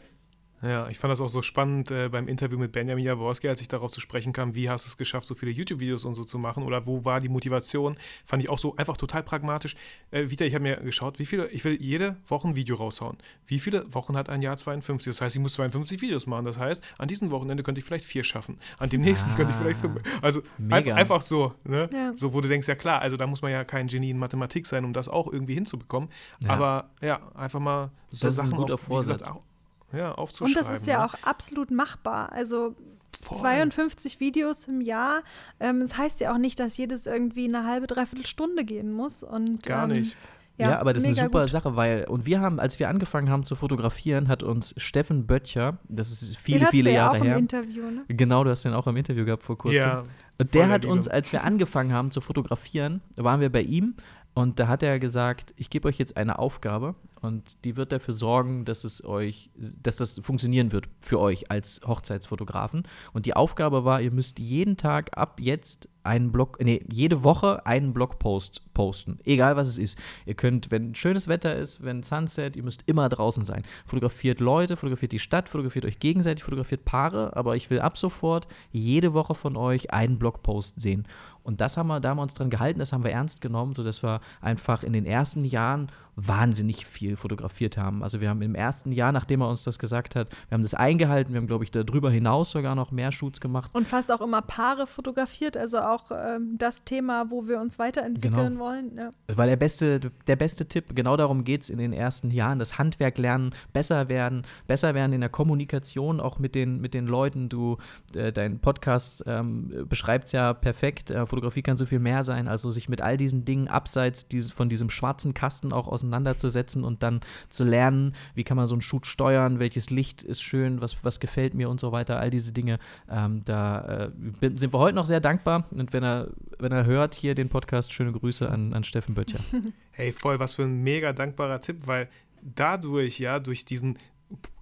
Ja, ich fand das auch so spannend äh, beim Interview mit Benjamin Jaworski, als ich darauf zu sprechen kam, wie hast du es geschafft, so viele YouTube-Videos und so zu machen oder wo war die Motivation, fand ich auch so einfach total pragmatisch. Äh, Vita, ich habe mir geschaut, wie viele, ich will jede Woche ein Video raushauen. Wie viele Wochen hat ein Jahr 52? Das heißt, ich muss 52 Videos machen. Das heißt, an diesem Wochenende könnte ich vielleicht vier schaffen. An dem nächsten könnte ich vielleicht fünf. Also Mega. einfach, so, ne? Ja. So, wo du denkst, ja klar, also da muss man ja kein Genie in Mathematik sein, um das auch irgendwie hinzubekommen. Ja. Aber ja, einfach mal so Das ist ein Sachen guter auf, wie gesagt, Vorsatz. auch, ja, Und aufzuschreiben. das ist ja ne? auch absolut machbar. Also Voll. 52 Videos im Jahr. Ähm, das heißt ja auch nicht, dass jedes irgendwie eine halbe, dreiviertel Stunde gehen muss. Und, Gar ähm, nicht. Ja, aber das ist eine super gut. Sache, weil, und wir haben, als wir angefangen haben zu fotografieren, hat uns Steffen Böttcher, das ist Den viele, hattest viele du ja Jahre auch im her. Interview, ne? Genau, du hast den auch im Interview gehabt vor kurzem. Ja, Und der hat uns, als wir angefangen haben zu fotografieren, waren wir bei ihm und da hat er gesagt, ich gebe euch jetzt eine Aufgabe und die wird dafür sorgen, dass es euch, dass das funktionieren wird für euch als Hochzeitsfotografen. Und die Aufgabe war, ihr müsst jeden Tag ab jetzt einen Blog, nee, jede Woche einen Blogpost posten, egal was es ist. Ihr könnt, wenn schönes Wetter ist, wenn Sunset, ihr müsst immer draußen sein. Fotografiert Leute, fotografiert die Stadt, fotografiert euch gegenseitig, fotografiert Paare, aber ich will ab sofort jede Woche von euch einen Blogpost sehen. Und das haben wir, da haben wir uns dran gehalten, das haben wir ernst genommen, sodass wir einfach in den ersten Jahren wahnsinnig viel fotografiert haben. Also wir haben im ersten Jahr, nachdem er uns das gesagt hat, wir haben das eingehalten, wir haben, glaube ich, darüber hinaus sogar noch mehr Shoots gemacht. Und fast auch immer Paare fotografiert, also auch ähm, das Thema, wo wir uns weiterentwickeln Genau. wollen. Ja. Das war der beste, der beste Tipp. Genau darum geht es in den ersten Jahren. Das Handwerk lernen, besser werden, besser werden in der Kommunikation, auch mit den, mit den Leuten. Du, äh, dein Podcast ähm, beschreibt es ja perfekt. Äh, Fotografie kann so viel mehr sein. Also sich mit all diesen Dingen abseits dieses, von diesem schwarzen Kasten auch auseinanderzusetzen und dann zu lernen, wie kann man so einen Shoot steuern, welches Licht ist schön, was, was gefällt mir und so weiter. All diese Dinge. Ähm, da äh, sind wir heute noch sehr dankbar. Und wenn er, wenn er hört hier den Podcast, schöne Grüße an, an Steffen Böttcher. Hey, voll, was für ein mega dankbarer Tipp, weil dadurch, ja, durch diesen,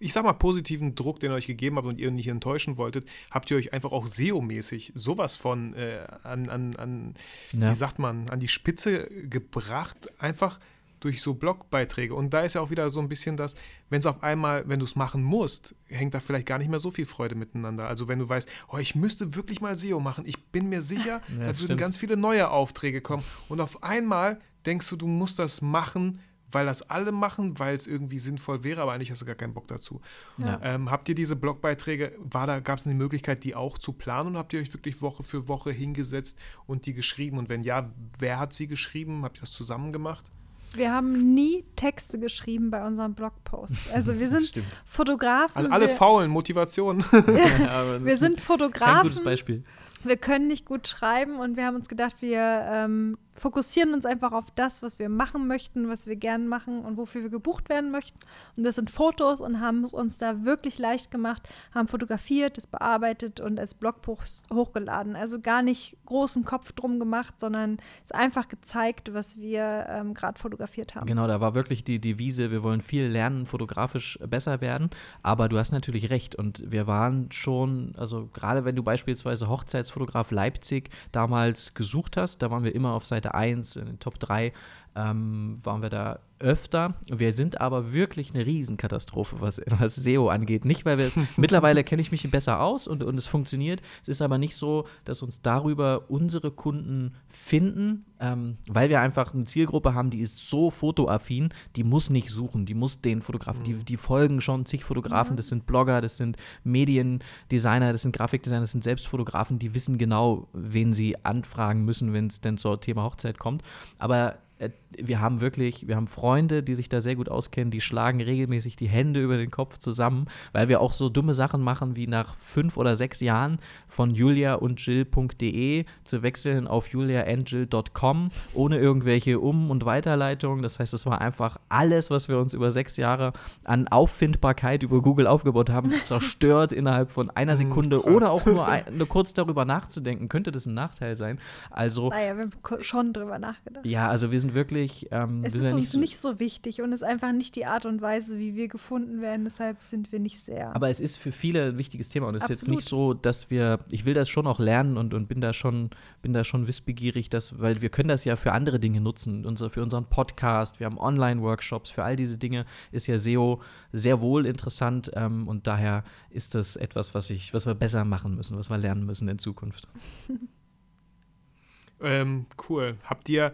ich sag mal, positiven Druck, den ihr euch gegeben habt und ihr nicht enttäuschen wolltet, habt ihr euch einfach auch SEO-mäßig sowas von äh, an, an, an Ja. wie sagt man, an die Spitze gebracht, einfach durch so Blogbeiträge. Und da ist ja auch wieder so ein bisschen das, wenn es auf einmal, wenn du es machen musst, hängt da vielleicht gar nicht mehr so viel Freude miteinander. Also wenn du weißt, oh, ich müsste wirklich mal SEO machen, ich bin mir sicher, Ja, da würden ganz viele neue Aufträge kommen. Und auf einmal denkst du, du musst das machen, weil das alle machen, weil es irgendwie sinnvoll wäre, aber eigentlich hast du gar keinen Bock dazu. Ja. Ähm, habt ihr diese Blogbeiträge, war da, gab es eine Möglichkeit, die auch zu planen und habt ihr euch wirklich Woche für Woche hingesetzt und die geschrieben? Und wenn ja, wer hat sie geschrieben? Habt ihr das zusammen gemacht? Wir haben nie Texte geschrieben bei unseren Blogposts. Also wir sind stimmt. Fotografen. An alle wir, faulen Motivationen. wir sind Kein gutes Fotografen. Beispiel. Wir können nicht gut schreiben und wir haben uns gedacht, wir ähm, fokussieren uns einfach auf das, was wir machen möchten, was wir gern machen und wofür wir gebucht werden möchten. Und das sind Fotos und haben es uns da wirklich leicht gemacht, haben fotografiert, es bearbeitet und als Blogpost hochgeladen. Also gar nicht großen Kopf drum gemacht, sondern es einfach gezeigt, was wir ähm, gerade fotografiert haben. Genau, da war wirklich die Devise, wir wollen viel lernen, fotografisch besser werden. Aber du hast natürlich recht und wir waren schon, also gerade wenn du beispielsweise Hochzeitsfotograf Leipzig damals gesucht hast, da waren wir immer auf Seite 1 in den Top 3 ähm, waren wir da öfter. Wir sind aber wirklich eine Riesenkatastrophe, was, was SEO angeht. Nicht, weil wir es, mittlerweile kenne ich mich besser aus und, und es funktioniert. Es ist aber nicht so, dass uns darüber unsere Kunden finden, ähm, weil wir einfach eine Zielgruppe haben, die ist so fotoaffin, die muss nicht suchen, die muss den Fotografen, mhm. die, die folgen schon zig Fotografen, mhm. das sind Blogger, das sind Mediendesigner, das sind Grafikdesigner, das sind Selbstfotografen, die wissen genau, wen sie anfragen müssen, wenn es denn zur Thema Hochzeit kommt. Aber äh, wir haben wirklich, wir haben Freunde, die sich da sehr gut auskennen, die schlagen regelmäßig die Hände über den Kopf zusammen, weil wir auch so dumme Sachen machen, wie nach fünf oder sechs Jahren von julia und Jill.de zu wechseln auf juliaandjill.com ohne irgendwelche Um- und Weiterleitungen. Das heißt, es war einfach alles, was wir uns über sechs Jahre an Auffindbarkeit über Google aufgebaut haben, zerstört innerhalb von einer hm, Sekunde, ohne auch nur, ein, nur kurz darüber nachzudenken. Könnte das ein Nachteil sein? Also. Naja, wir haben schon drüber nachgedacht. Ja, also wir sind wirklich wirklich. Ähm, es ist ja uns nicht so, nicht so wichtig und es ist einfach nicht die Art und Weise, wie wir gefunden werden. Deshalb sind wir nicht sehr. Aber es ist für viele ein wichtiges Thema und es ist jetzt nicht so, dass wir. Ich will das schon auch lernen und, und bin da schon bin da schon wissbegierig, dass, weil wir können das ja für andere Dinge nutzen. Unser, für unseren Podcast, wir haben Online-Workshops, für all diese Dinge ist ja SEO sehr wohl interessant ähm, und daher ist das etwas, was ich, was wir besser machen müssen, was wir lernen müssen in Zukunft. ähm, cool. Habt ihr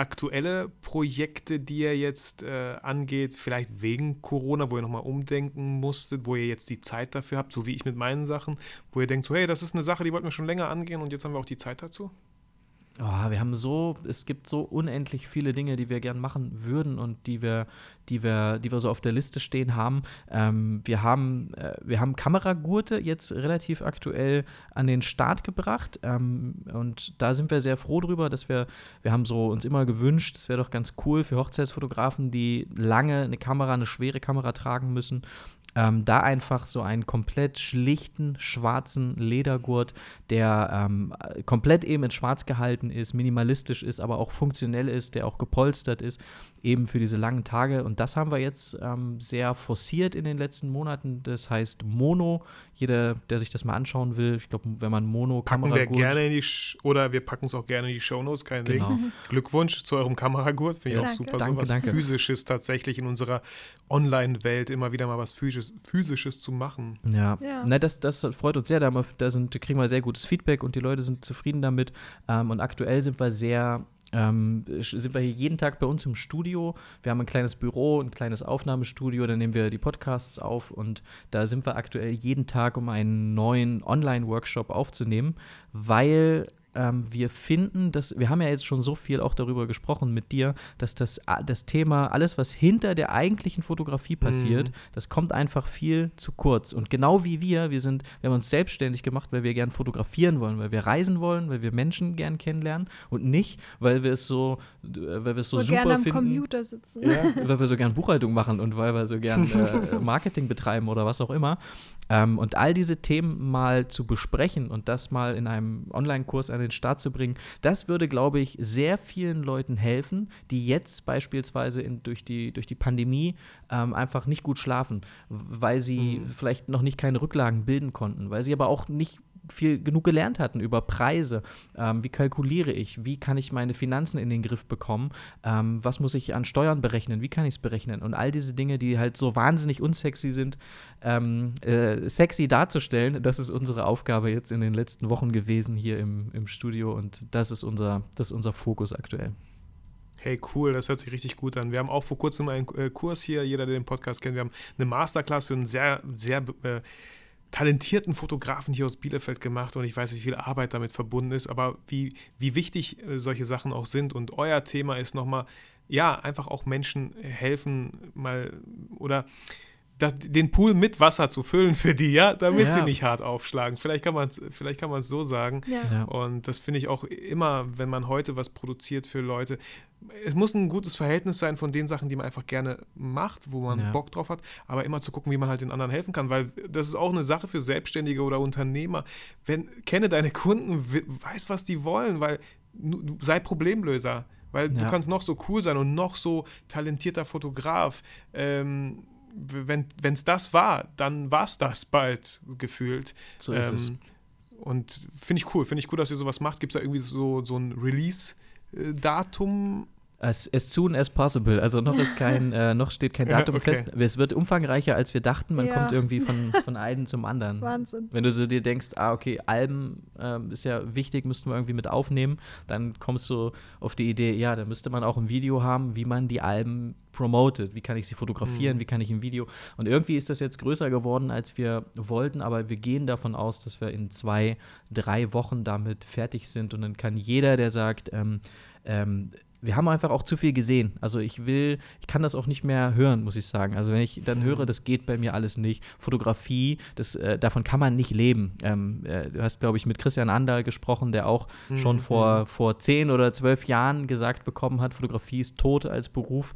aktuelle Projekte, die ihr jetzt äh, angeht, vielleicht wegen Corona, wo ihr nochmal umdenken musstet, wo ihr jetzt die Zeit dafür habt, so wie ich mit meinen Sachen, wo ihr denkt, so hey, das ist eine Sache, die wollten wir schon länger angehen und jetzt haben wir auch die Zeit dazu? Oh, wir haben so, es gibt so unendlich viele Dinge, die wir gern machen würden und die wir, die wir, die wir so auf der Liste stehen haben. Ähm, wir haben, äh, wir haben Kameragurte jetzt relativ aktuell an den Start gebracht ähm, und da sind wir sehr froh drüber, dass wir, wir haben so uns immer gewünscht, es wäre doch ganz cool für Hochzeitsfotografen, die lange eine Kamera, eine schwere Kamera tragen müssen ähm, da einfach so einen komplett schlichten, schwarzen Ledergurt, der ähm, komplett eben in schwarz gehalten ist, minimalistisch ist, aber auch funktionell ist, der auch gepolstert ist, eben für diese langen Tage. Und das haben wir jetzt ähm, sehr forciert in den letzten Monaten. Das heißt Mono. Jeder, der sich das mal anschauen will, ich glaube, wenn man Mono packen wir gerne in die Sch oder wir packen es auch gerne in die Shownotes, kein genau. Ding. Glückwunsch zu eurem Kameragurt, finde ich ja, auch super. Danke, so was danke. Physisches tatsächlich in unserer Online-Welt immer wieder mal was Physisches, Physisches zu machen. Ja, ja. Na, das, das freut uns sehr. Da, da, sind, kriegen wir sehr gutes Feedback und die Leute sind zufrieden damit. Ähm, und aktuell sind wir sehr ähm, sind wir hier jeden Tag bei uns im Studio. Wir haben ein kleines Büro, ein kleines Aufnahmestudio, da nehmen wir die Podcasts auf und da sind wir aktuell jeden Tag, um einen neuen Online-Workshop aufzunehmen, weil ähm, wir finden, dass wir haben ja jetzt schon so viel auch darüber gesprochen mit dir, dass das, das Thema, alles, was hinter der eigentlichen Fotografie passiert, mhm. das kommt einfach viel zu kurz. Und genau wie wir, wir sind, wir haben uns selbstständig gemacht, weil wir gern fotografieren wollen, weil wir reisen wollen, weil wir Menschen gern kennenlernen und nicht, weil wir es so, weil wir es so, so super gern am finden, Computer sitzen. Ja, weil wir so gern Buchhaltung machen und weil wir so gern äh, Marketing betreiben oder was auch immer. Ähm, und all diese Themen mal zu besprechen und das mal in einem Online-Kurs an den Start zu bringen, das würde, glaube ich, sehr vielen Leuten helfen, die jetzt beispielsweise in, durch, die, durch die Pandemie ähm, einfach nicht gut schlafen, weil sie mhm. vielleicht noch nicht keine Rücklagen bilden konnten, weil sie aber auch nicht viel genug gelernt hatten über Preise. Ähm, wie kalkuliere ich? Wie kann ich meine Finanzen in den Griff bekommen? Ähm, was muss ich an Steuern berechnen? Wie kann ich es berechnen? Und all diese Dinge, die halt so wahnsinnig unsexy sind, ähm, äh, sexy darzustellen, das ist unsere Aufgabe jetzt in den letzten Wochen gewesen hier im, im Studio und das ist unser, das ist unser Fokus aktuell. Hey, cool, das hört sich richtig gut an. Wir haben auch vor kurzem einen äh, Kurs hier, jeder, der den Podcast kennt, wir haben eine Masterclass für einen sehr, sehr äh, talentierten Fotografen hier aus Bielefeld gemacht und ich weiß, wie viel Arbeit damit verbunden ist, aber wie, wie wichtig äh, solche Sachen auch sind. Und euer Thema ist nochmal, ja, einfach auch Menschen helfen, mal oder das, den Pool mit Wasser zu füllen für die, ja, damit Ja. sie nicht hart aufschlagen. Vielleicht kann man es vielleicht kann man es so sagen. Ja. Ja. Und das finde ich auch immer, wenn man heute was produziert für Leute. Es muss ein gutes Verhältnis sein von den Sachen, die man einfach gerne macht, wo man Ja. Bock drauf hat, aber immer zu gucken, wie man halt den anderen helfen kann, weil das ist auch eine Sache für Selbstständige oder Unternehmer. Wenn kenne deine Kunden, we- weiß, was die wollen, weil sei Problemlöser. Weil du kannst noch so cool sein und noch so talentierter Fotograf. Ähm, wenn es das war, dann war es das bald gefühlt. So ist es. Ähm, Und finde ich cool, finde ich cool, dass ihr sowas macht. Gibt es da irgendwie so, so ein Release-Datum? As, as soon as possible. Also noch ist kein, äh, noch steht kein Datum okay. fest. Es wird umfangreicher, als wir dachten. Man Ja. kommt irgendwie von, von einem zum anderen. Wahnsinn. Wenn du so dir denkst, ah, okay, Alben ähm, ist ja wichtig, müssten wir irgendwie mit aufnehmen, dann kommst du auf die Idee, ja, da müsste man auch ein Video haben, wie man die Alben promotet. Wie kann ich sie fotografieren, Mhm. wie kann ich ein Video. Und irgendwie ist das jetzt größer geworden, als wir wollten, aber wir gehen davon aus, dass wir in zwei, drei Wochen damit fertig sind. Und dann kann jeder, der sagt, ähm, ähm, wir haben einfach auch zu viel gesehen. Also ich will, ich kann das auch nicht mehr hören, muss ich sagen. Also wenn ich dann höre, das geht bei mir alles nicht. Fotografie, das, äh, davon kann man nicht leben. Ähm, äh, du hast, glaube ich, mit Christian Ander gesprochen, der auch schon Mhm. vor, vor zehn oder zwölf Jahren gesagt bekommen hat, Fotografie ist tot als Beruf.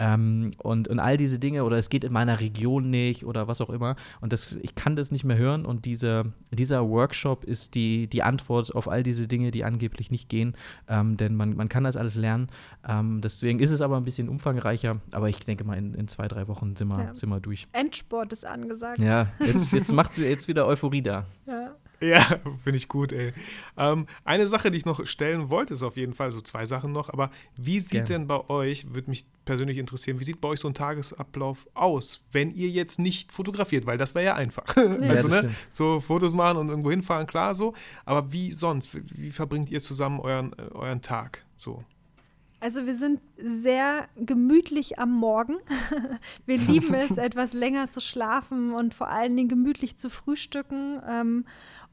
Ähm, und, und all diese Dinge, oder es geht in meiner Region nicht oder was auch immer. Und das, ich kann das nicht mehr hören. Und diese, dieser Workshop ist die, die Antwort auf all diese Dinge, die angeblich nicht gehen. Ähm, denn man, man kann das alles lernen. Ähm, deswegen ist es aber ein bisschen umfangreicher. Aber ich denke mal, in, in zwei, drei Wochen sind wir, Ja. sind wir durch. Endsport ist angesagt. Ja, jetzt, jetzt macht jetzt wieder Euphorie da. Ja. Ja, finde ich gut, ey. Ähm, eine Sache, die ich noch stellen wollte, ist auf jeden Fall so zwei Sachen noch, aber wie sieht Gerne. denn bei euch, würde mich persönlich interessieren, wie sieht bei euch so ein Tagesablauf aus, wenn ihr jetzt nicht fotografiert, weil das wäre ja einfach. also, das ne, stimmt. so Fotos machen und irgendwo hinfahren, klar so, aber wie sonst? Wie, wie verbringt ihr zusammen euren, äh, euren Tag? So. Also wir sind sehr gemütlich am Morgen. Wir lieben es, etwas länger zu schlafen und vor allen Dingen gemütlich zu frühstücken. Ähm,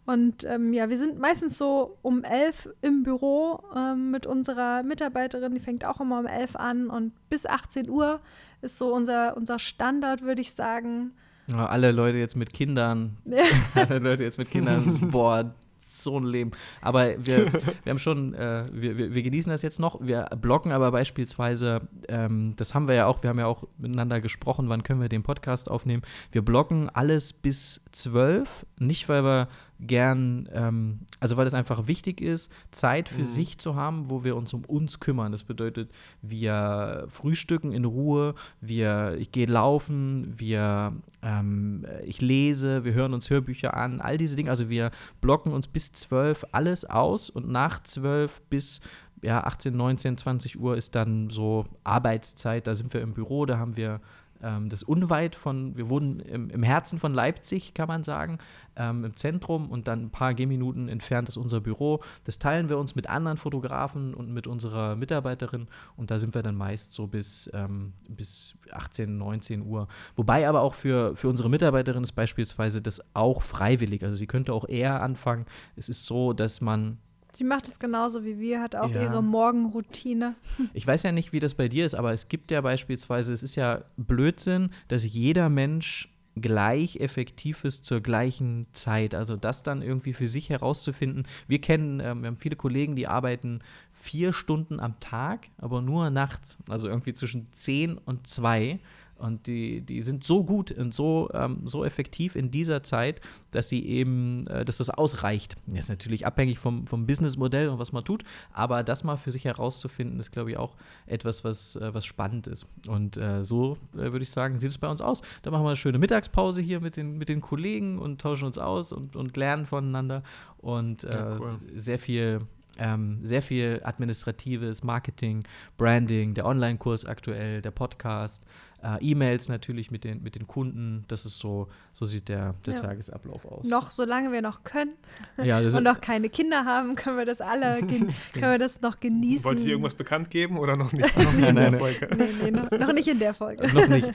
und ähm, ja, wir sind meistens so um elf im Büro ähm, mit unserer Mitarbeiterin, die fängt auch immer um elf an und bis 18 Uhr ist so unser, unser Standard, würde ich sagen. Ja, alle Leute jetzt mit Kindern, alle Leute jetzt mit Kindern, boah, so ein Leben. Aber wir, wir haben schon, äh, wir, wir, wir genießen das jetzt noch. Wir blocken aber beispielsweise, ähm, das haben wir ja auch, wir haben ja auch miteinander gesprochen, wann können wir den Podcast aufnehmen. Wir blocken alles bis zwölf, nicht weil wir gern, ähm, also weil es einfach wichtig ist, Zeit für Mhm. sich zu haben, wo wir uns um uns kümmern. Das bedeutet, wir frühstücken in Ruhe, wir, ich gehe laufen, wir, ähm, ich lese, wir hören uns Hörbücher an, all diese Dinge. Also wir blocken uns bis zwölf alles aus und nach zwölf bis ja, 18, 19, 20 Uhr ist dann so Arbeitszeit, da sind wir im Büro, da haben wir das unweit von, wir wohnen im, im Herzen von Leipzig, kann man sagen, ähm, im Zentrum und dann ein paar Gehminuten entfernt ist unser Büro. Das teilen wir uns mit anderen Fotografen und mit unserer Mitarbeiterin und da sind wir dann meist so bis, ähm, bis 18, 19 Uhr. Wobei aber auch für, für unsere Mitarbeiterin ist beispielsweise das auch freiwillig. Also sie könnte auch eher anfangen. Es ist so, dass man Sie macht es genauso wie wir, hat auch Ja. ihre Morgenroutine. Ich weiß ja nicht, wie das bei dir ist, aber es gibt ja beispielsweise, es ist ja Blödsinn, dass jeder Mensch gleich effektiv ist zur gleichen Zeit. Also das dann irgendwie für sich herauszufinden. Wir kennen, ähm, wir haben viele Kollegen, die arbeiten vier Stunden am Tag, aber nur nachts. Also irgendwie zwischen 10 und 2. Und die, die sind so gut und so, ähm, so effektiv in dieser Zeit, dass sie eben, äh, dass das ausreicht. Das ist natürlich abhängig vom, vom Businessmodell und was man tut, aber das mal für sich herauszufinden, ist, glaube ich, auch etwas, was, äh, was spannend ist. Und äh, so äh, würde ich sagen, sieht es bei uns aus. Da machen wir eine schöne Mittagspause hier mit den, mit den Kollegen und tauschen uns aus und, und lernen voneinander. Und äh, Ja, cool. sehr viel ähm, sehr viel administratives Marketing, Branding, der Online-Kurs aktuell, der Podcast, äh, E-Mails natürlich mit den, mit den Kunden. Das ist so, so sieht der, der Ja. Tagesablauf aus. Noch, solange wir noch können ja, und noch keine Kinder haben, können wir das alle, können wir das noch genießen. Wolltet ihr irgendwas bekannt geben oder noch nicht? Nein, nein, Folge? Nee, nee, noch, noch nicht in der Folge. noch nicht.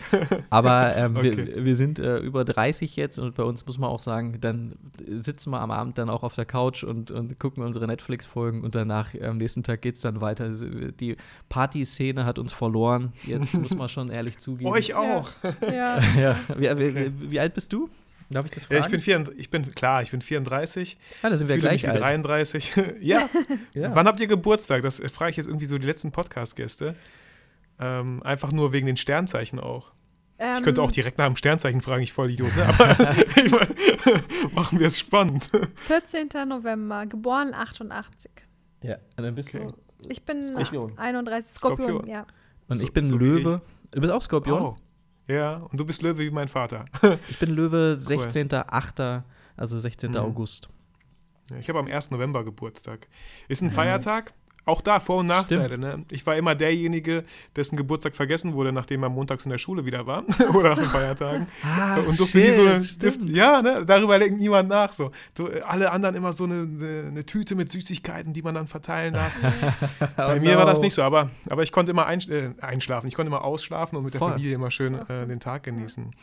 Aber ähm, Okay. wir, wir sind äh, über 30 jetzt und bei uns muss man auch sagen, dann sitzen wir am Abend dann auch auf der Couch und, und gucken unsere Netflix-Folgen und danach äh, am nächsten Tag geht es dann weiter. Also, Die Partyszene hat uns verloren. Jetzt muss man schon ehrlich zugeben. Euch auch. Ja. Ja. Wie, wie, Okay. wie, alt bist du? Darf ich das Ja, fragen? ich bin, 34, ich bin klar, ich bin 34. ah, da sind wir fühle gleich mich wie alt. 33. ja. Ja. Wann habt ihr Geburtstag? Das frage ich jetzt irgendwie so die letzten Podcast-Gäste. Ähm, einfach nur wegen den Sternzeichen auch. Ich könnte Ähm, auch direkt nach dem Sternzeichen fragen, ich voll Idiot, ne? Aber ich mein, machen wir es spannend. 14. November, geboren 88. ja, und dann bist Okay. du. Ich bin Skorpion. 31 Skorpion, Skorpion. ja. Und So- ich bin so Löwe. Du bist auch Skorpion? Oh. Ja, und du bist Löwe wie mein Vater. Ich bin Löwe 16.8., also 16. Mhm. August. Ich habe am 1. November Geburtstag. Ist ein Feiertag. Auch da Vor- und Nachteile. Ne? Ich war immer derjenige, dessen Geburtstag vergessen wurde, nachdem er montags in der Schule wieder war. Oder an Feiertagen. Ah, und durfte nie so eine, ja, ne, darüber denkt niemand nach. So. Du, alle anderen immer so eine, eine, eine Tüte mit Süßigkeiten, die man dann verteilen darf. Bei Oh mir war das no. nicht so, aber, aber ich konnte immer einsch äh, einschlafen. Ich konnte immer ausschlafen und mit der Voll. Familie immer schön äh, den Tag genießen.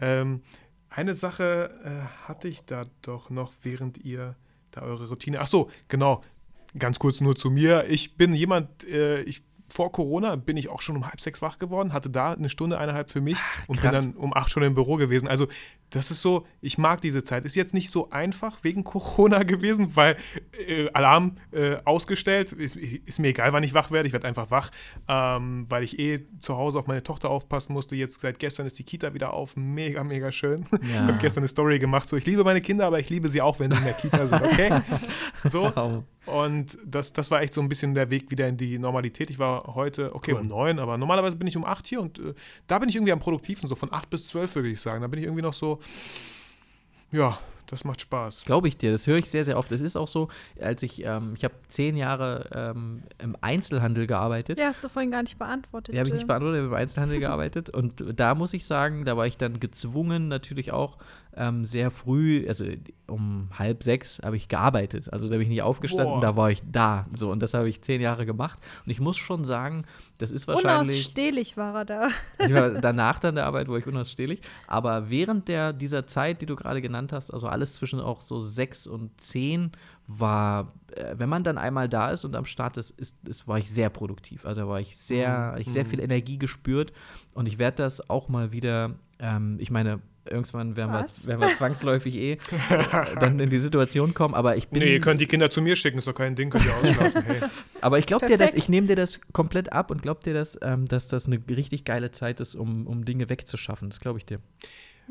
Ähm, eine Sache äh, hatte ich da doch noch, während ihr da eure Routine. Ach so, genau. Ganz kurz nur zu mir. Ich bin jemand, äh, ich vor Corona bin ich auch schon um halb sechs wach geworden, hatte da eine Stunde, eineinhalb für mich und bin dann um acht schon im Büro gewesen. Also das ist so, ich mag diese Zeit. Ist jetzt nicht so einfach wegen Corona gewesen, weil äh, Alarm äh, ausgestellt, ist, ist mir egal, wann ich wach werde, ich werde einfach wach, ähm, weil ich eh zu Hause auf meine Tochter aufpassen musste. Jetzt seit gestern ist die Kita wieder auf, mega, mega schön. Ich Ja. habe gestern eine Story gemacht, so ich liebe meine Kinder, aber ich liebe sie auch, wenn sie in der Kita sind, okay? So, und das, das war echt so ein bisschen der Weg wieder in die Normalität. Ich war heute, okay, Cool. um neun, aber normalerweise bin ich um acht hier und äh, da bin ich irgendwie am produktivsten, so von acht bis zwölf würde ich sagen. Da bin ich irgendwie noch so, ja, das macht Spaß. Glaube ich dir, das höre ich sehr, sehr oft. Es ist auch so, als ich, ähm, ich habe zehn Jahre ähm, im Einzelhandel gearbeitet. Ja, hast du vorhin gar nicht beantwortet. Die habe ich nicht beantwortet, ich habe im Einzelhandel gearbeitet. Und da muss ich sagen, da war ich dann gezwungen, natürlich auch ähm, sehr früh, also um halb sechs habe ich gearbeitet. Also da bin ich nicht aufgestanden, Boah. da war ich da. So, und das habe ich zehn Jahre gemacht. Und ich muss schon sagen, das ist wahrscheinlich. Unausstehlich war er da. Ich war danach dann der Arbeit, war ich unausstehlich. Aber während der, dieser Zeit, die du gerade genannt hast, also alles zwischen auch so sechs und zehn, war, äh, wenn man dann einmal da ist und am Start ist, ist, ist war ich sehr produktiv. Also war ich sehr, Mhm. ich sehr viel Energie gespürt und ich werde das auch mal wieder, ähm, ich meine, irgendwann werden wir, werden wir zwangsläufig eh dann in die Situation kommen, aber ich bin. Nee, ihr könnt die Kinder zu mir schicken, ist doch kein Ding, könnt ihr ausschlafen. Hey. Aber ich glaube dir das, ich nehme dir das komplett ab und glaube dir das, ähm, dass das eine richtig geile Zeit ist, um, um Dinge wegzuschaffen. Das glaube ich dir.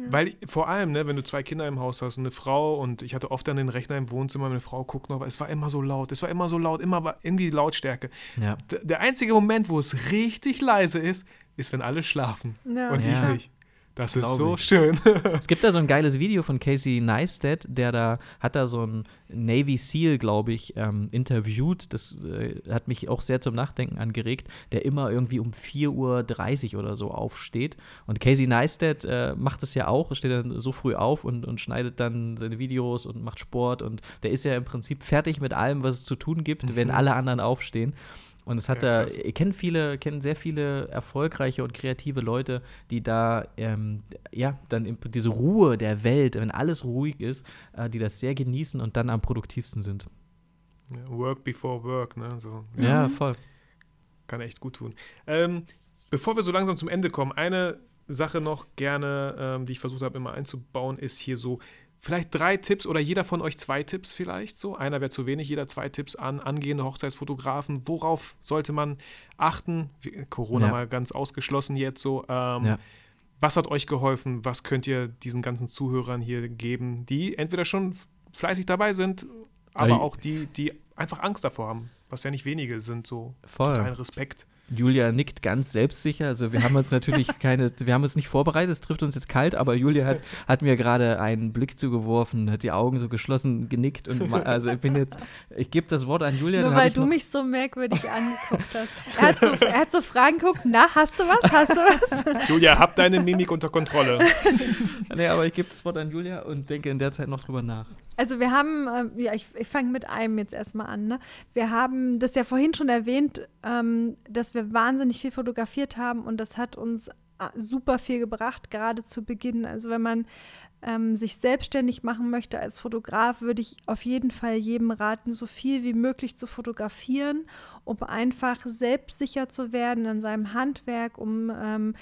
Weil vor allem, ne, wenn du zwei Kinder im Haus hast und eine Frau und ich hatte oft dann den Rechner im Wohnzimmer, meine Frau guckt noch, aber es war immer so laut, es war immer so laut, immer war irgendwie Lautstärke. Ja. Der einzige Moment, wo es richtig leise ist, ist, wenn alle schlafen Ja. und ich Ja. nicht. Das ist so ich. schön. Es gibt da so ein geiles Video von Casey Neistat, der da hat da so ein Navy SEAL, glaube ich, ähm, interviewt. Das äh, hat mich auch sehr zum Nachdenken angeregt, der immer irgendwie um 4.30 Uhr oder so aufsteht. Und Casey Neistat äh, macht das ja auch, steht dann so früh auf und, und schneidet dann seine Videos und macht Sport. Und der ist ja im Prinzip fertig mit allem, was es zu tun gibt, wenn alle anderen aufstehen. Und es hat Ja, da, ihr kennt viele, kennt sehr viele erfolgreiche und kreative Leute, die da, ähm, ja, dann diese Ruhe der Welt, wenn alles ruhig ist, äh, die das sehr genießen und dann am produktivsten sind. Ja, work before work, ne? So, Ja, voll. Kann echt gut tun. Ähm, bevor wir so langsam zum Ende kommen, eine Sache noch gerne, ähm, die ich versucht habe immer einzubauen, ist hier so vielleicht drei Tipps oder jeder von euch zwei Tipps vielleicht so. Einer wäre zu wenig, jeder zwei Tipps an angehende Hochzeitsfotografen. Worauf sollte man achten? Corona Ja. mal ganz ausgeschlossen jetzt so. Ähm, Ja. Was hat euch geholfen? Was könnt ihr diesen ganzen Zuhörern hier geben, die entweder schon fleißig dabei sind, aber Ja, auch die, die einfach Angst davor haben, was ja nicht wenige sind, so Voll. totalen Respekt. Julia nickt ganz selbstsicher. Also wir haben uns natürlich keine, wir haben uns nicht vorbereitet, es trifft uns jetzt kalt, aber Julia hat, hat mir gerade einen Blick zugeworfen, hat die Augen so geschlossen genickt und also ich bin jetzt, ich gebe das Wort an Julia. Nur weil ich du noch- mich so merkwürdig angeguckt hast. Er hat, so, er hat so Fragen geguckt, na, hast du was? Hast du was? Julia, hab deine Mimik unter Kontrolle. Nee, aber ich gebe das Wort an Julia und denke in der Zeit noch drüber nach. Also wir haben, ähm, ja, ich, ich fange mit einem jetzt erstmal an. Ne? Wir haben das ja vorhin schon erwähnt, ähm, dass wir wahnsinnig viel fotografiert haben und das hat uns äh, super viel gebracht, gerade zu Beginn. Also wenn man ähm, sich selbstständig machen möchte als Fotograf, würde ich auf jeden Fall jedem raten, so viel wie möglich zu fotografieren, um einfach selbstsicher zu werden in seinem Handwerk, um ähm,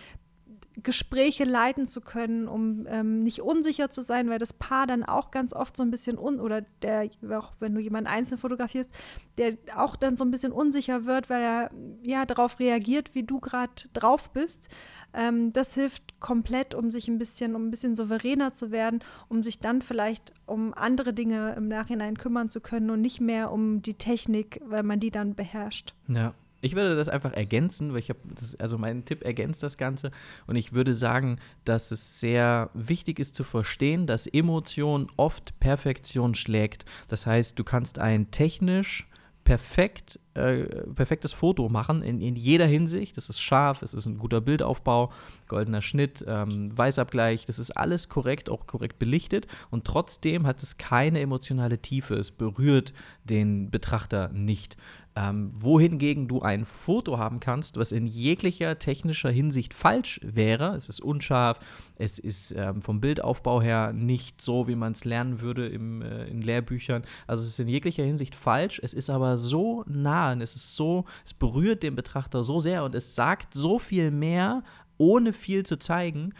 Gespräche leiten zu können, um ähm, nicht unsicher zu sein, weil das Paar dann auch ganz oft so ein bisschen un oder der, auch wenn du jemanden einzeln fotografierst, der auch dann so ein bisschen unsicher wird, weil er ja darauf reagiert, wie du gerade drauf bist. Ähm, das hilft komplett, um sich ein bisschen, um ein bisschen souveräner zu werden, um sich dann vielleicht um andere Dinge im Nachhinein kümmern zu können und nicht mehr um die Technik, weil man die dann beherrscht. Ja. Ich würde das einfach ergänzen, weil ich habe, also mein Tipp ergänzt das Ganze und ich würde sagen, dass es sehr wichtig ist zu verstehen, dass Emotion oft Perfektion schlägt. Das heißt, du kannst ein technisch perfekt, äh, perfektes Foto machen in, in jeder Hinsicht. Das ist scharf, es ist ein guter Bildaufbau, goldener Schnitt, ähm, Weißabgleich, das ist alles korrekt, auch korrekt belichtet und trotzdem hat es keine emotionale Tiefe. Es berührt den Betrachter nicht. Ähm, wohingegen du ein Foto haben kannst, was in jeglicher technischer Hinsicht falsch wäre. Es ist unscharf, es ist ähm, vom Bildaufbau her nicht so, wie man es lernen würde im, äh, in Lehrbüchern. Also es ist in jeglicher Hinsicht falsch. Es ist aber so nah und es ist so, es berührt den Betrachter so sehr und es sagt so viel mehr, ohne viel zu zeigen.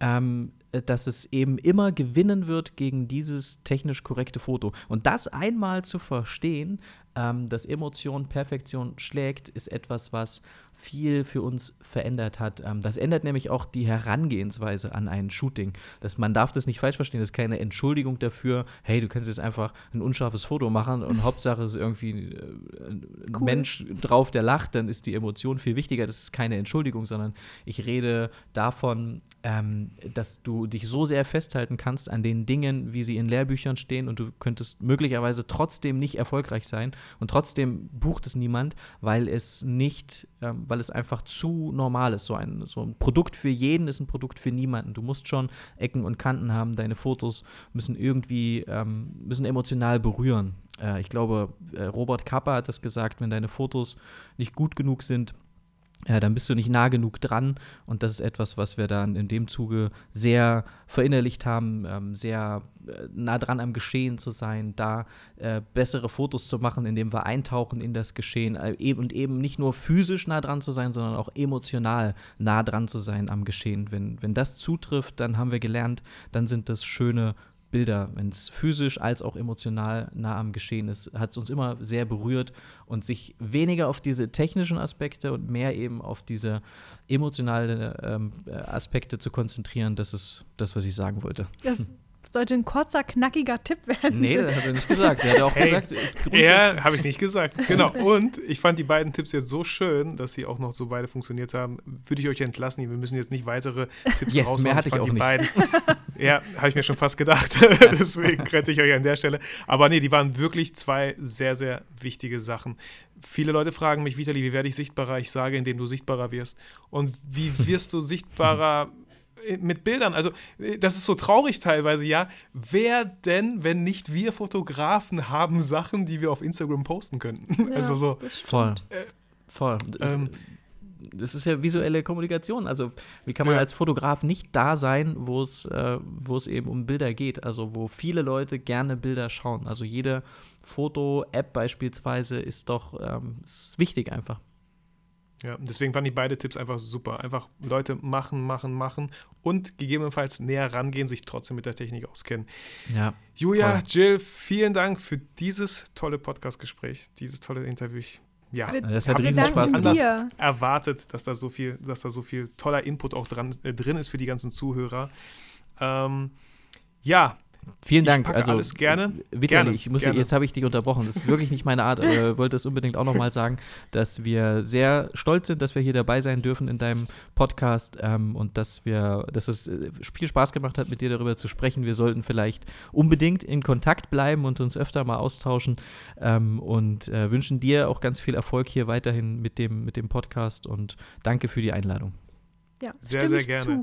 Ähm, dass es eben immer gewinnen wird gegen dieses technisch korrekte Foto. Und das einmal zu verstehen, ähm, dass Emotion Perfektion schlägt, ist etwas, was viel für uns verändert hat. Ähm, das ändert nämlich auch die Herangehensweise an ein Shooting. Das, man darf das nicht falsch verstehen, das ist keine Entschuldigung dafür, hey, du kannst jetzt einfach ein unscharfes Foto machen und Hauptsache ist irgendwie äh, ein cool. Mensch drauf, der lacht, dann ist die Emotion viel wichtiger. Das ist keine Entschuldigung, sondern ich rede davon, ähm, dass du dich so sehr festhalten kannst an den Dingen, wie sie in Lehrbüchern stehen und du könntest möglicherweise trotzdem nicht erfolgreich sein und trotzdem bucht es niemand, weil es nicht, ähm, weil es einfach zu normal ist. So ein, so ein Produkt für jeden ist ein Produkt für niemanden. Du musst schon Ecken und Kanten haben, deine Fotos müssen irgendwie, ähm, müssen emotional berühren. Äh, ich glaube, äh, Robert Kappa hat das gesagt, wenn deine Fotos nicht gut genug sind, ja, dann bist du nicht nah genug dran. Und das ist etwas, was wir dann in dem Zuge sehr verinnerlicht haben, ähm, sehr äh, nah dran am Geschehen zu sein, da äh, bessere Fotos zu machen, indem wir eintauchen in das Geschehen äh, und eben nicht nur physisch nah dran zu sein, sondern auch emotional nah dran zu sein am Geschehen. Wenn, wenn das zutrifft, dann haben wir gelernt, dann sind das schöne Bilder, wenn es physisch als auch emotional nah am Geschehen ist, hat es uns immer sehr berührt und sich weniger auf diese technischen Aspekte und mehr eben auf diese emotionalen ähm, Aspekte zu konzentrieren, das ist das, was ich sagen wollte. Das sollte ein kurzer, knackiger Tipp werden. Nee, das hat er nicht gesagt. Er hat auch hey, gesagt, ja, habe ich nicht gesagt. Genau. Und ich fand die beiden Tipps jetzt so schön, dass sie auch noch so beide funktioniert haben. Würde ich euch entlassen. Wir müssen jetzt nicht weitere Tipps yes, raushauen. Mehr hatte ich, ich auch die nicht. beiden. ja, habe ich mir schon fast gedacht. Deswegen rette ich euch an der Stelle. Aber nee, die waren wirklich zwei sehr, sehr wichtige Sachen. Viele Leute fragen mich, Vitali, wie werde ich sichtbarer? Ich sage, indem du sichtbarer wirst. Und wie wirst du sichtbarer? Mit Bildern. Also, äh, das ist so traurig teilweise, ja. Wer denn, wenn nicht wir Fotografen, haben Sachen, die wir auf Instagram posten könnten? Ja, also so. Voll. Äh, Voll. Das, ähm, das, ist ja visuelle Kommunikation. Also, wie kann man ja. als Fotograf nicht da sein, wo es, äh, wo es eben um Bilder geht? Also, wo viele Leute gerne Bilder schauen. Also, jede Foto-App beispielsweise ist doch ähm, ist wichtig einfach. Ja, deswegen fand ich beide Tipps einfach super. Einfach Leute machen, machen, machen und gegebenenfalls näher rangehen, sich trotzdem mit der Technik auskennen. Ja. Julia, voll. Jill, vielen Dank für dieses tolle Podcast-Gespräch, dieses tolle Interview. Ja, das hat riesen Spaß anders erwartet, dass da so viel, dass da so viel toller Input auch dran, äh, drin ist für die ganzen Zuhörer. Ähm, ja, Vielen Dank. Ich also alles gerne. Vitali, gerne, ich muss, gerne. jetzt habe ich dich unterbrochen. Das ist wirklich nicht meine Art. Ich wollte es unbedingt auch nochmal sagen, dass wir sehr stolz sind, dass wir hier dabei sein dürfen in deinem Podcast ähm, und dass wir, dass es äh, viel Spaß gemacht hat, mit dir darüber zu sprechen. Wir sollten vielleicht unbedingt in Kontakt bleiben und uns öfter mal austauschen ähm, und äh, wünschen dir auch ganz viel Erfolg hier weiterhin mit dem, mit dem Podcast und danke für die Einladung. Ja, sehr, sehr gerne.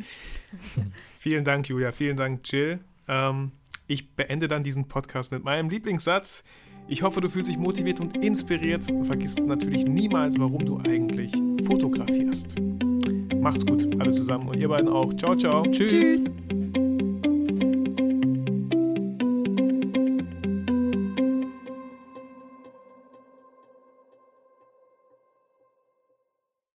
vielen Dank, Julia. Vielen Dank, Jill. Ähm, ich beende dann diesen Podcast mit meinem Lieblingssatz. Ich hoffe, du fühlst dich motiviert und inspiriert und vergisst natürlich niemals, warum du eigentlich fotografierst. Macht's gut, alle zusammen und ihr beiden auch. Ciao, ciao. Tschüss. Tschüss.